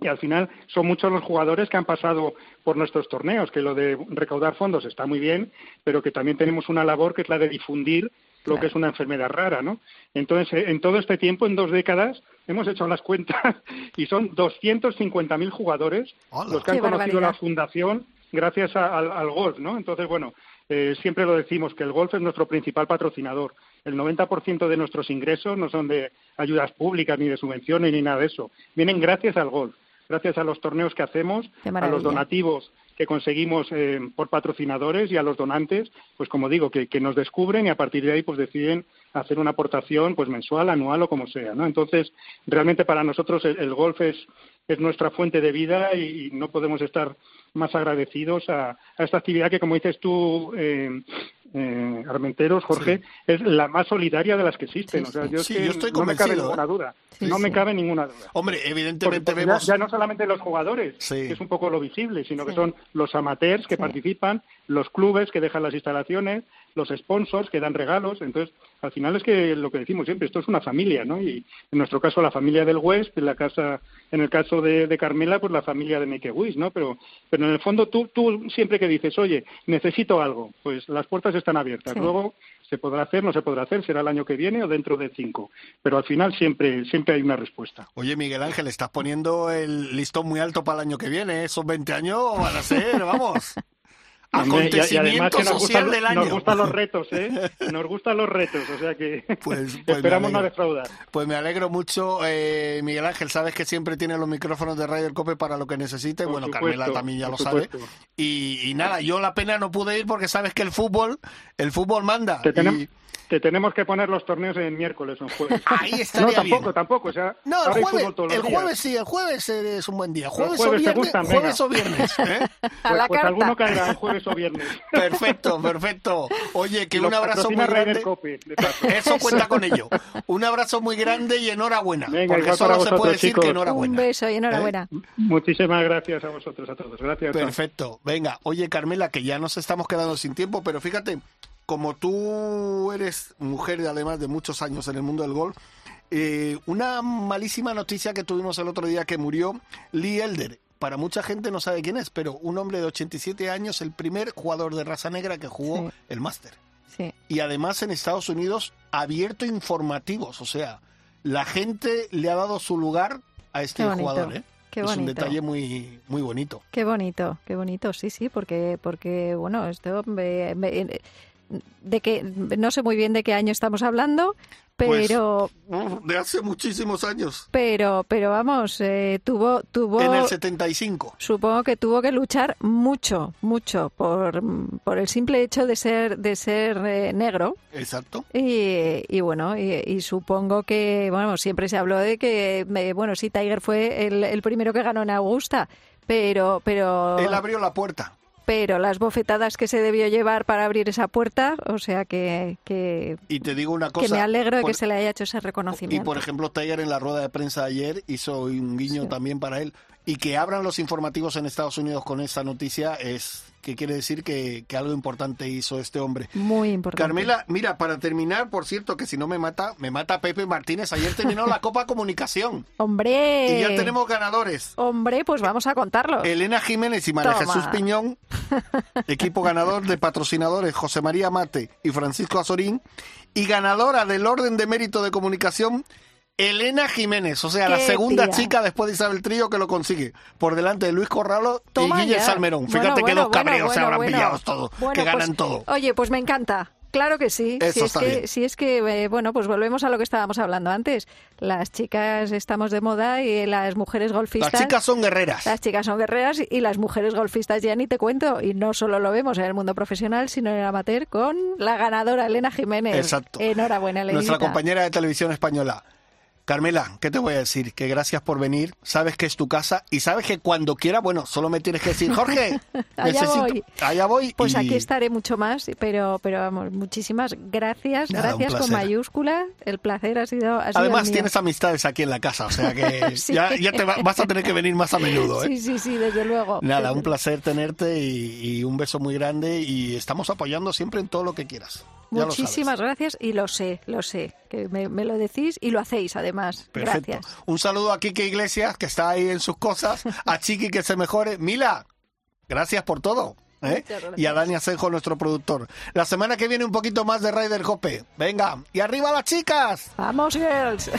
Speaker 10: y al final son muchos los jugadores que han pasado por nuestros torneos, que lo de recaudar fondos está muy bien, pero que también tenemos una labor que es la de difundir lo que es una enfermedad rara, ¿no? Entonces, eh, en todo este tiempo, en dos décadas, hemos hecho las cuentas y son 250.000 jugadores los que han conocido la fundación gracias al golf, ¿no? Entonces, bueno, eh, siempre lo decimos que el golf es nuestro principal patrocinador. El 90% de nuestros ingresos no son de ayudas públicas ni de subvenciones ni nada de eso. Vienen gracias al golf, gracias a los torneos que hacemos, a los donativos que conseguimos eh, por patrocinadores y a los donantes, pues como digo, que, nos descubren y a partir de ahí pues deciden hacer una aportación pues mensual, anual o como sea, ¿no? Entonces, realmente para nosotros el, golf es, es nuestra fuente de vida y, no podemos estar más agradecidos a, esta actividad que, como dices tú, eh, eh, Armenteros, Jorge, es la más solidaria de las que existen. o sea, yo,
Speaker 2: estoy
Speaker 10: no me cabe ninguna ¿eh? duda. no me cabe ninguna duda.
Speaker 2: Hombre, evidentemente vemos...
Speaker 10: Ya, no solamente los jugadores, que es un poco lo visible, sino que son los amateurs que participan, los clubes que dejan las instalaciones, los sponsors que dan regalos. Entonces, al final es que lo que decimos siempre, esto es una familia, ¿no? Y en nuestro caso la familia del West, en la casa, en el caso de, Carmela, pues la familia de Make Wish, ¿no? Pero, pero en el fondo tú, tú siempre que dices, oye, necesito algo, pues las puertas están abiertas. Luego se podrá hacer, no se podrá hacer, será el año que viene o dentro de cinco. Pero al final siempre, siempre hay una respuesta.
Speaker 2: Oye, Miguel Ángel, estás poniendo el listón muy alto para el año que viene. ¿eh? Esos 20 años van a ser, vamos. Acontecimiento social del año.
Speaker 10: Nos gustan los retos, ¿eh? Nos gustan los retos, o sea que pues, pues esperamos no defraudar.
Speaker 2: Pues me alegro mucho, eh, Miguel Ángel. Sabes que siempre tiene los micrófonos de Radio Cope para lo que necesite. bueno, Carmela también ya lo sabe. Y, nada, yo la pena no pude ir porque sabes que el fútbol, el fútbol manda.
Speaker 10: Que tenemos que poner los torneos en miércoles o en jueves.
Speaker 2: Ahí está. No,
Speaker 10: tampoco, tampoco. O sea,
Speaker 2: no, el jueves, el jueves sí, el jueves es un buen día. Jueves, o viernes. jueves o viernes. ¿eh?
Speaker 10: pues, pues alguno caerá jueves o viernes.
Speaker 2: Perfecto, perfecto. Oye, que un abrazo muy grande. Eso cuenta con ello. Un abrazo muy grande y enhorabuena. Venga, porque solo se puede decir que enhorabuena.
Speaker 3: Un beso y enhorabuena.
Speaker 10: ¿Eh? Muchísimas gracias a vosotros, a todos. Gracias.
Speaker 2: Perfecto. Venga, oye, Carmela, que ya nos estamos quedando sin tiempo, pero fíjate, como tú eres mujer además de muchos años en el mundo del golf, eh, una malísima noticia que tuvimos el otro día que murió Lee Elder. Para mucha gente no sabe quién es, pero un hombre de 87 años, el primer jugador de raza negra que jugó el máster.
Speaker 3: Sí.
Speaker 2: Y además en Estados Unidos abierto informativos, o sea, la gente le ha dado su lugar a este jugador, ¿eh? es un detalle muy muy bonito.
Speaker 3: Qué bonito, qué bonito, sí, sí, porque porque bueno, esto me, de que no sé muy bien de qué año estamos hablando, pues, pero
Speaker 2: de hace muchísimos años.
Speaker 3: Pero pero vamos, eh, tuvo tuvo
Speaker 2: en el 75.
Speaker 3: Supongo que tuvo que luchar mucho, mucho por, por el simple hecho de ser de ser eh, negro.
Speaker 2: Exacto.
Speaker 3: Y, y bueno, y, supongo que bueno, siempre se habló de que eh, bueno, sí Tiger fue el, el primero que ganó en Augusta, pero pero
Speaker 2: él abrió la puerta
Speaker 3: pero las bofetadas que se debió llevar para abrir esa puerta, o sea que, que,
Speaker 2: y te digo una cosa,
Speaker 3: que me alegro de que se le haya hecho ese reconocimiento.
Speaker 2: Y por ejemplo, Tiger en la rueda de prensa ayer hizo un guiño también para él. Y que abran los informativos en Estados Unidos con esta noticia es que quiere decir que, algo importante hizo este hombre.
Speaker 3: Muy importante.
Speaker 2: Carmela, mira, para terminar, por cierto, que si no me mata, me mata Pepe Martínez. Ayer terminó la Copa Comunicación.
Speaker 3: ¡Hombre!
Speaker 2: Y ya tenemos ganadores.
Speaker 3: Hombre, pues vamos a contarlo.
Speaker 2: Elena Jiménez y María Jesús Piñón, equipo ganador de patrocinadores José María Mate y Francisco Azorín, y ganadora del Orden de Mérito de Comunicación Elena Jiménez, o sea, la segunda chica después de Isabel Trillo que lo consigue, por delante de Luis Corralo y Guille Salmerón. Fíjate que los cabreos se habrán pillado todos, que ganan
Speaker 3: pues,
Speaker 2: todo.
Speaker 3: Oye, pues me encanta. Claro que sí. si, es que, si es que, eh, bueno, pues volvemos a lo que estábamos hablando antes. Las chicas estamos de moda y las mujeres golfistas.
Speaker 2: Las chicas son guerreras.
Speaker 3: Las chicas son guerreras y las mujeres golfistas ya ni te cuento. Y no solo lo vemos en el mundo profesional, sino en el amateur con la ganadora Elena Jiménez.
Speaker 2: Exacto.
Speaker 3: Enhorabuena, Elena.
Speaker 2: Nuestra compañera de televisión española. Carmela, ¿qué te voy a decir? Que gracias por venir. Sabes que es tu casa y sabes que cuando quiera, bueno, solo me tienes que decir, Jorge,
Speaker 3: allá voy.
Speaker 2: Allá voy.
Speaker 3: Pues aquí estaré mucho más, pero, pero vamos, muchísimas gracias. gracias con mayúscula. El placer ha sido.
Speaker 2: Además, tienes amistades aquí en la casa, o sea que ya, te vas a tener que venir más a menudo. ¿eh?
Speaker 3: Sí, sí, sí, desde luego.
Speaker 2: Nada, un placer tenerte y un beso muy grande y estamos apoyando siempre en todo lo que quieras.
Speaker 3: Muchísimas gracias y lo sé, lo sé, que me, lo decís y lo hacéis además. Gracias.
Speaker 2: Un saludo a Kike Iglesias, que está ahí en sus cosas, a Chiqui, que se mejore. Mila, gracias por todo. ¿eh? Y a Dani Asenjo, nuestro productor. La semana que viene un poquito más de Ryder Cope. Venga, y arriba las chicas.
Speaker 3: Vamos, girls.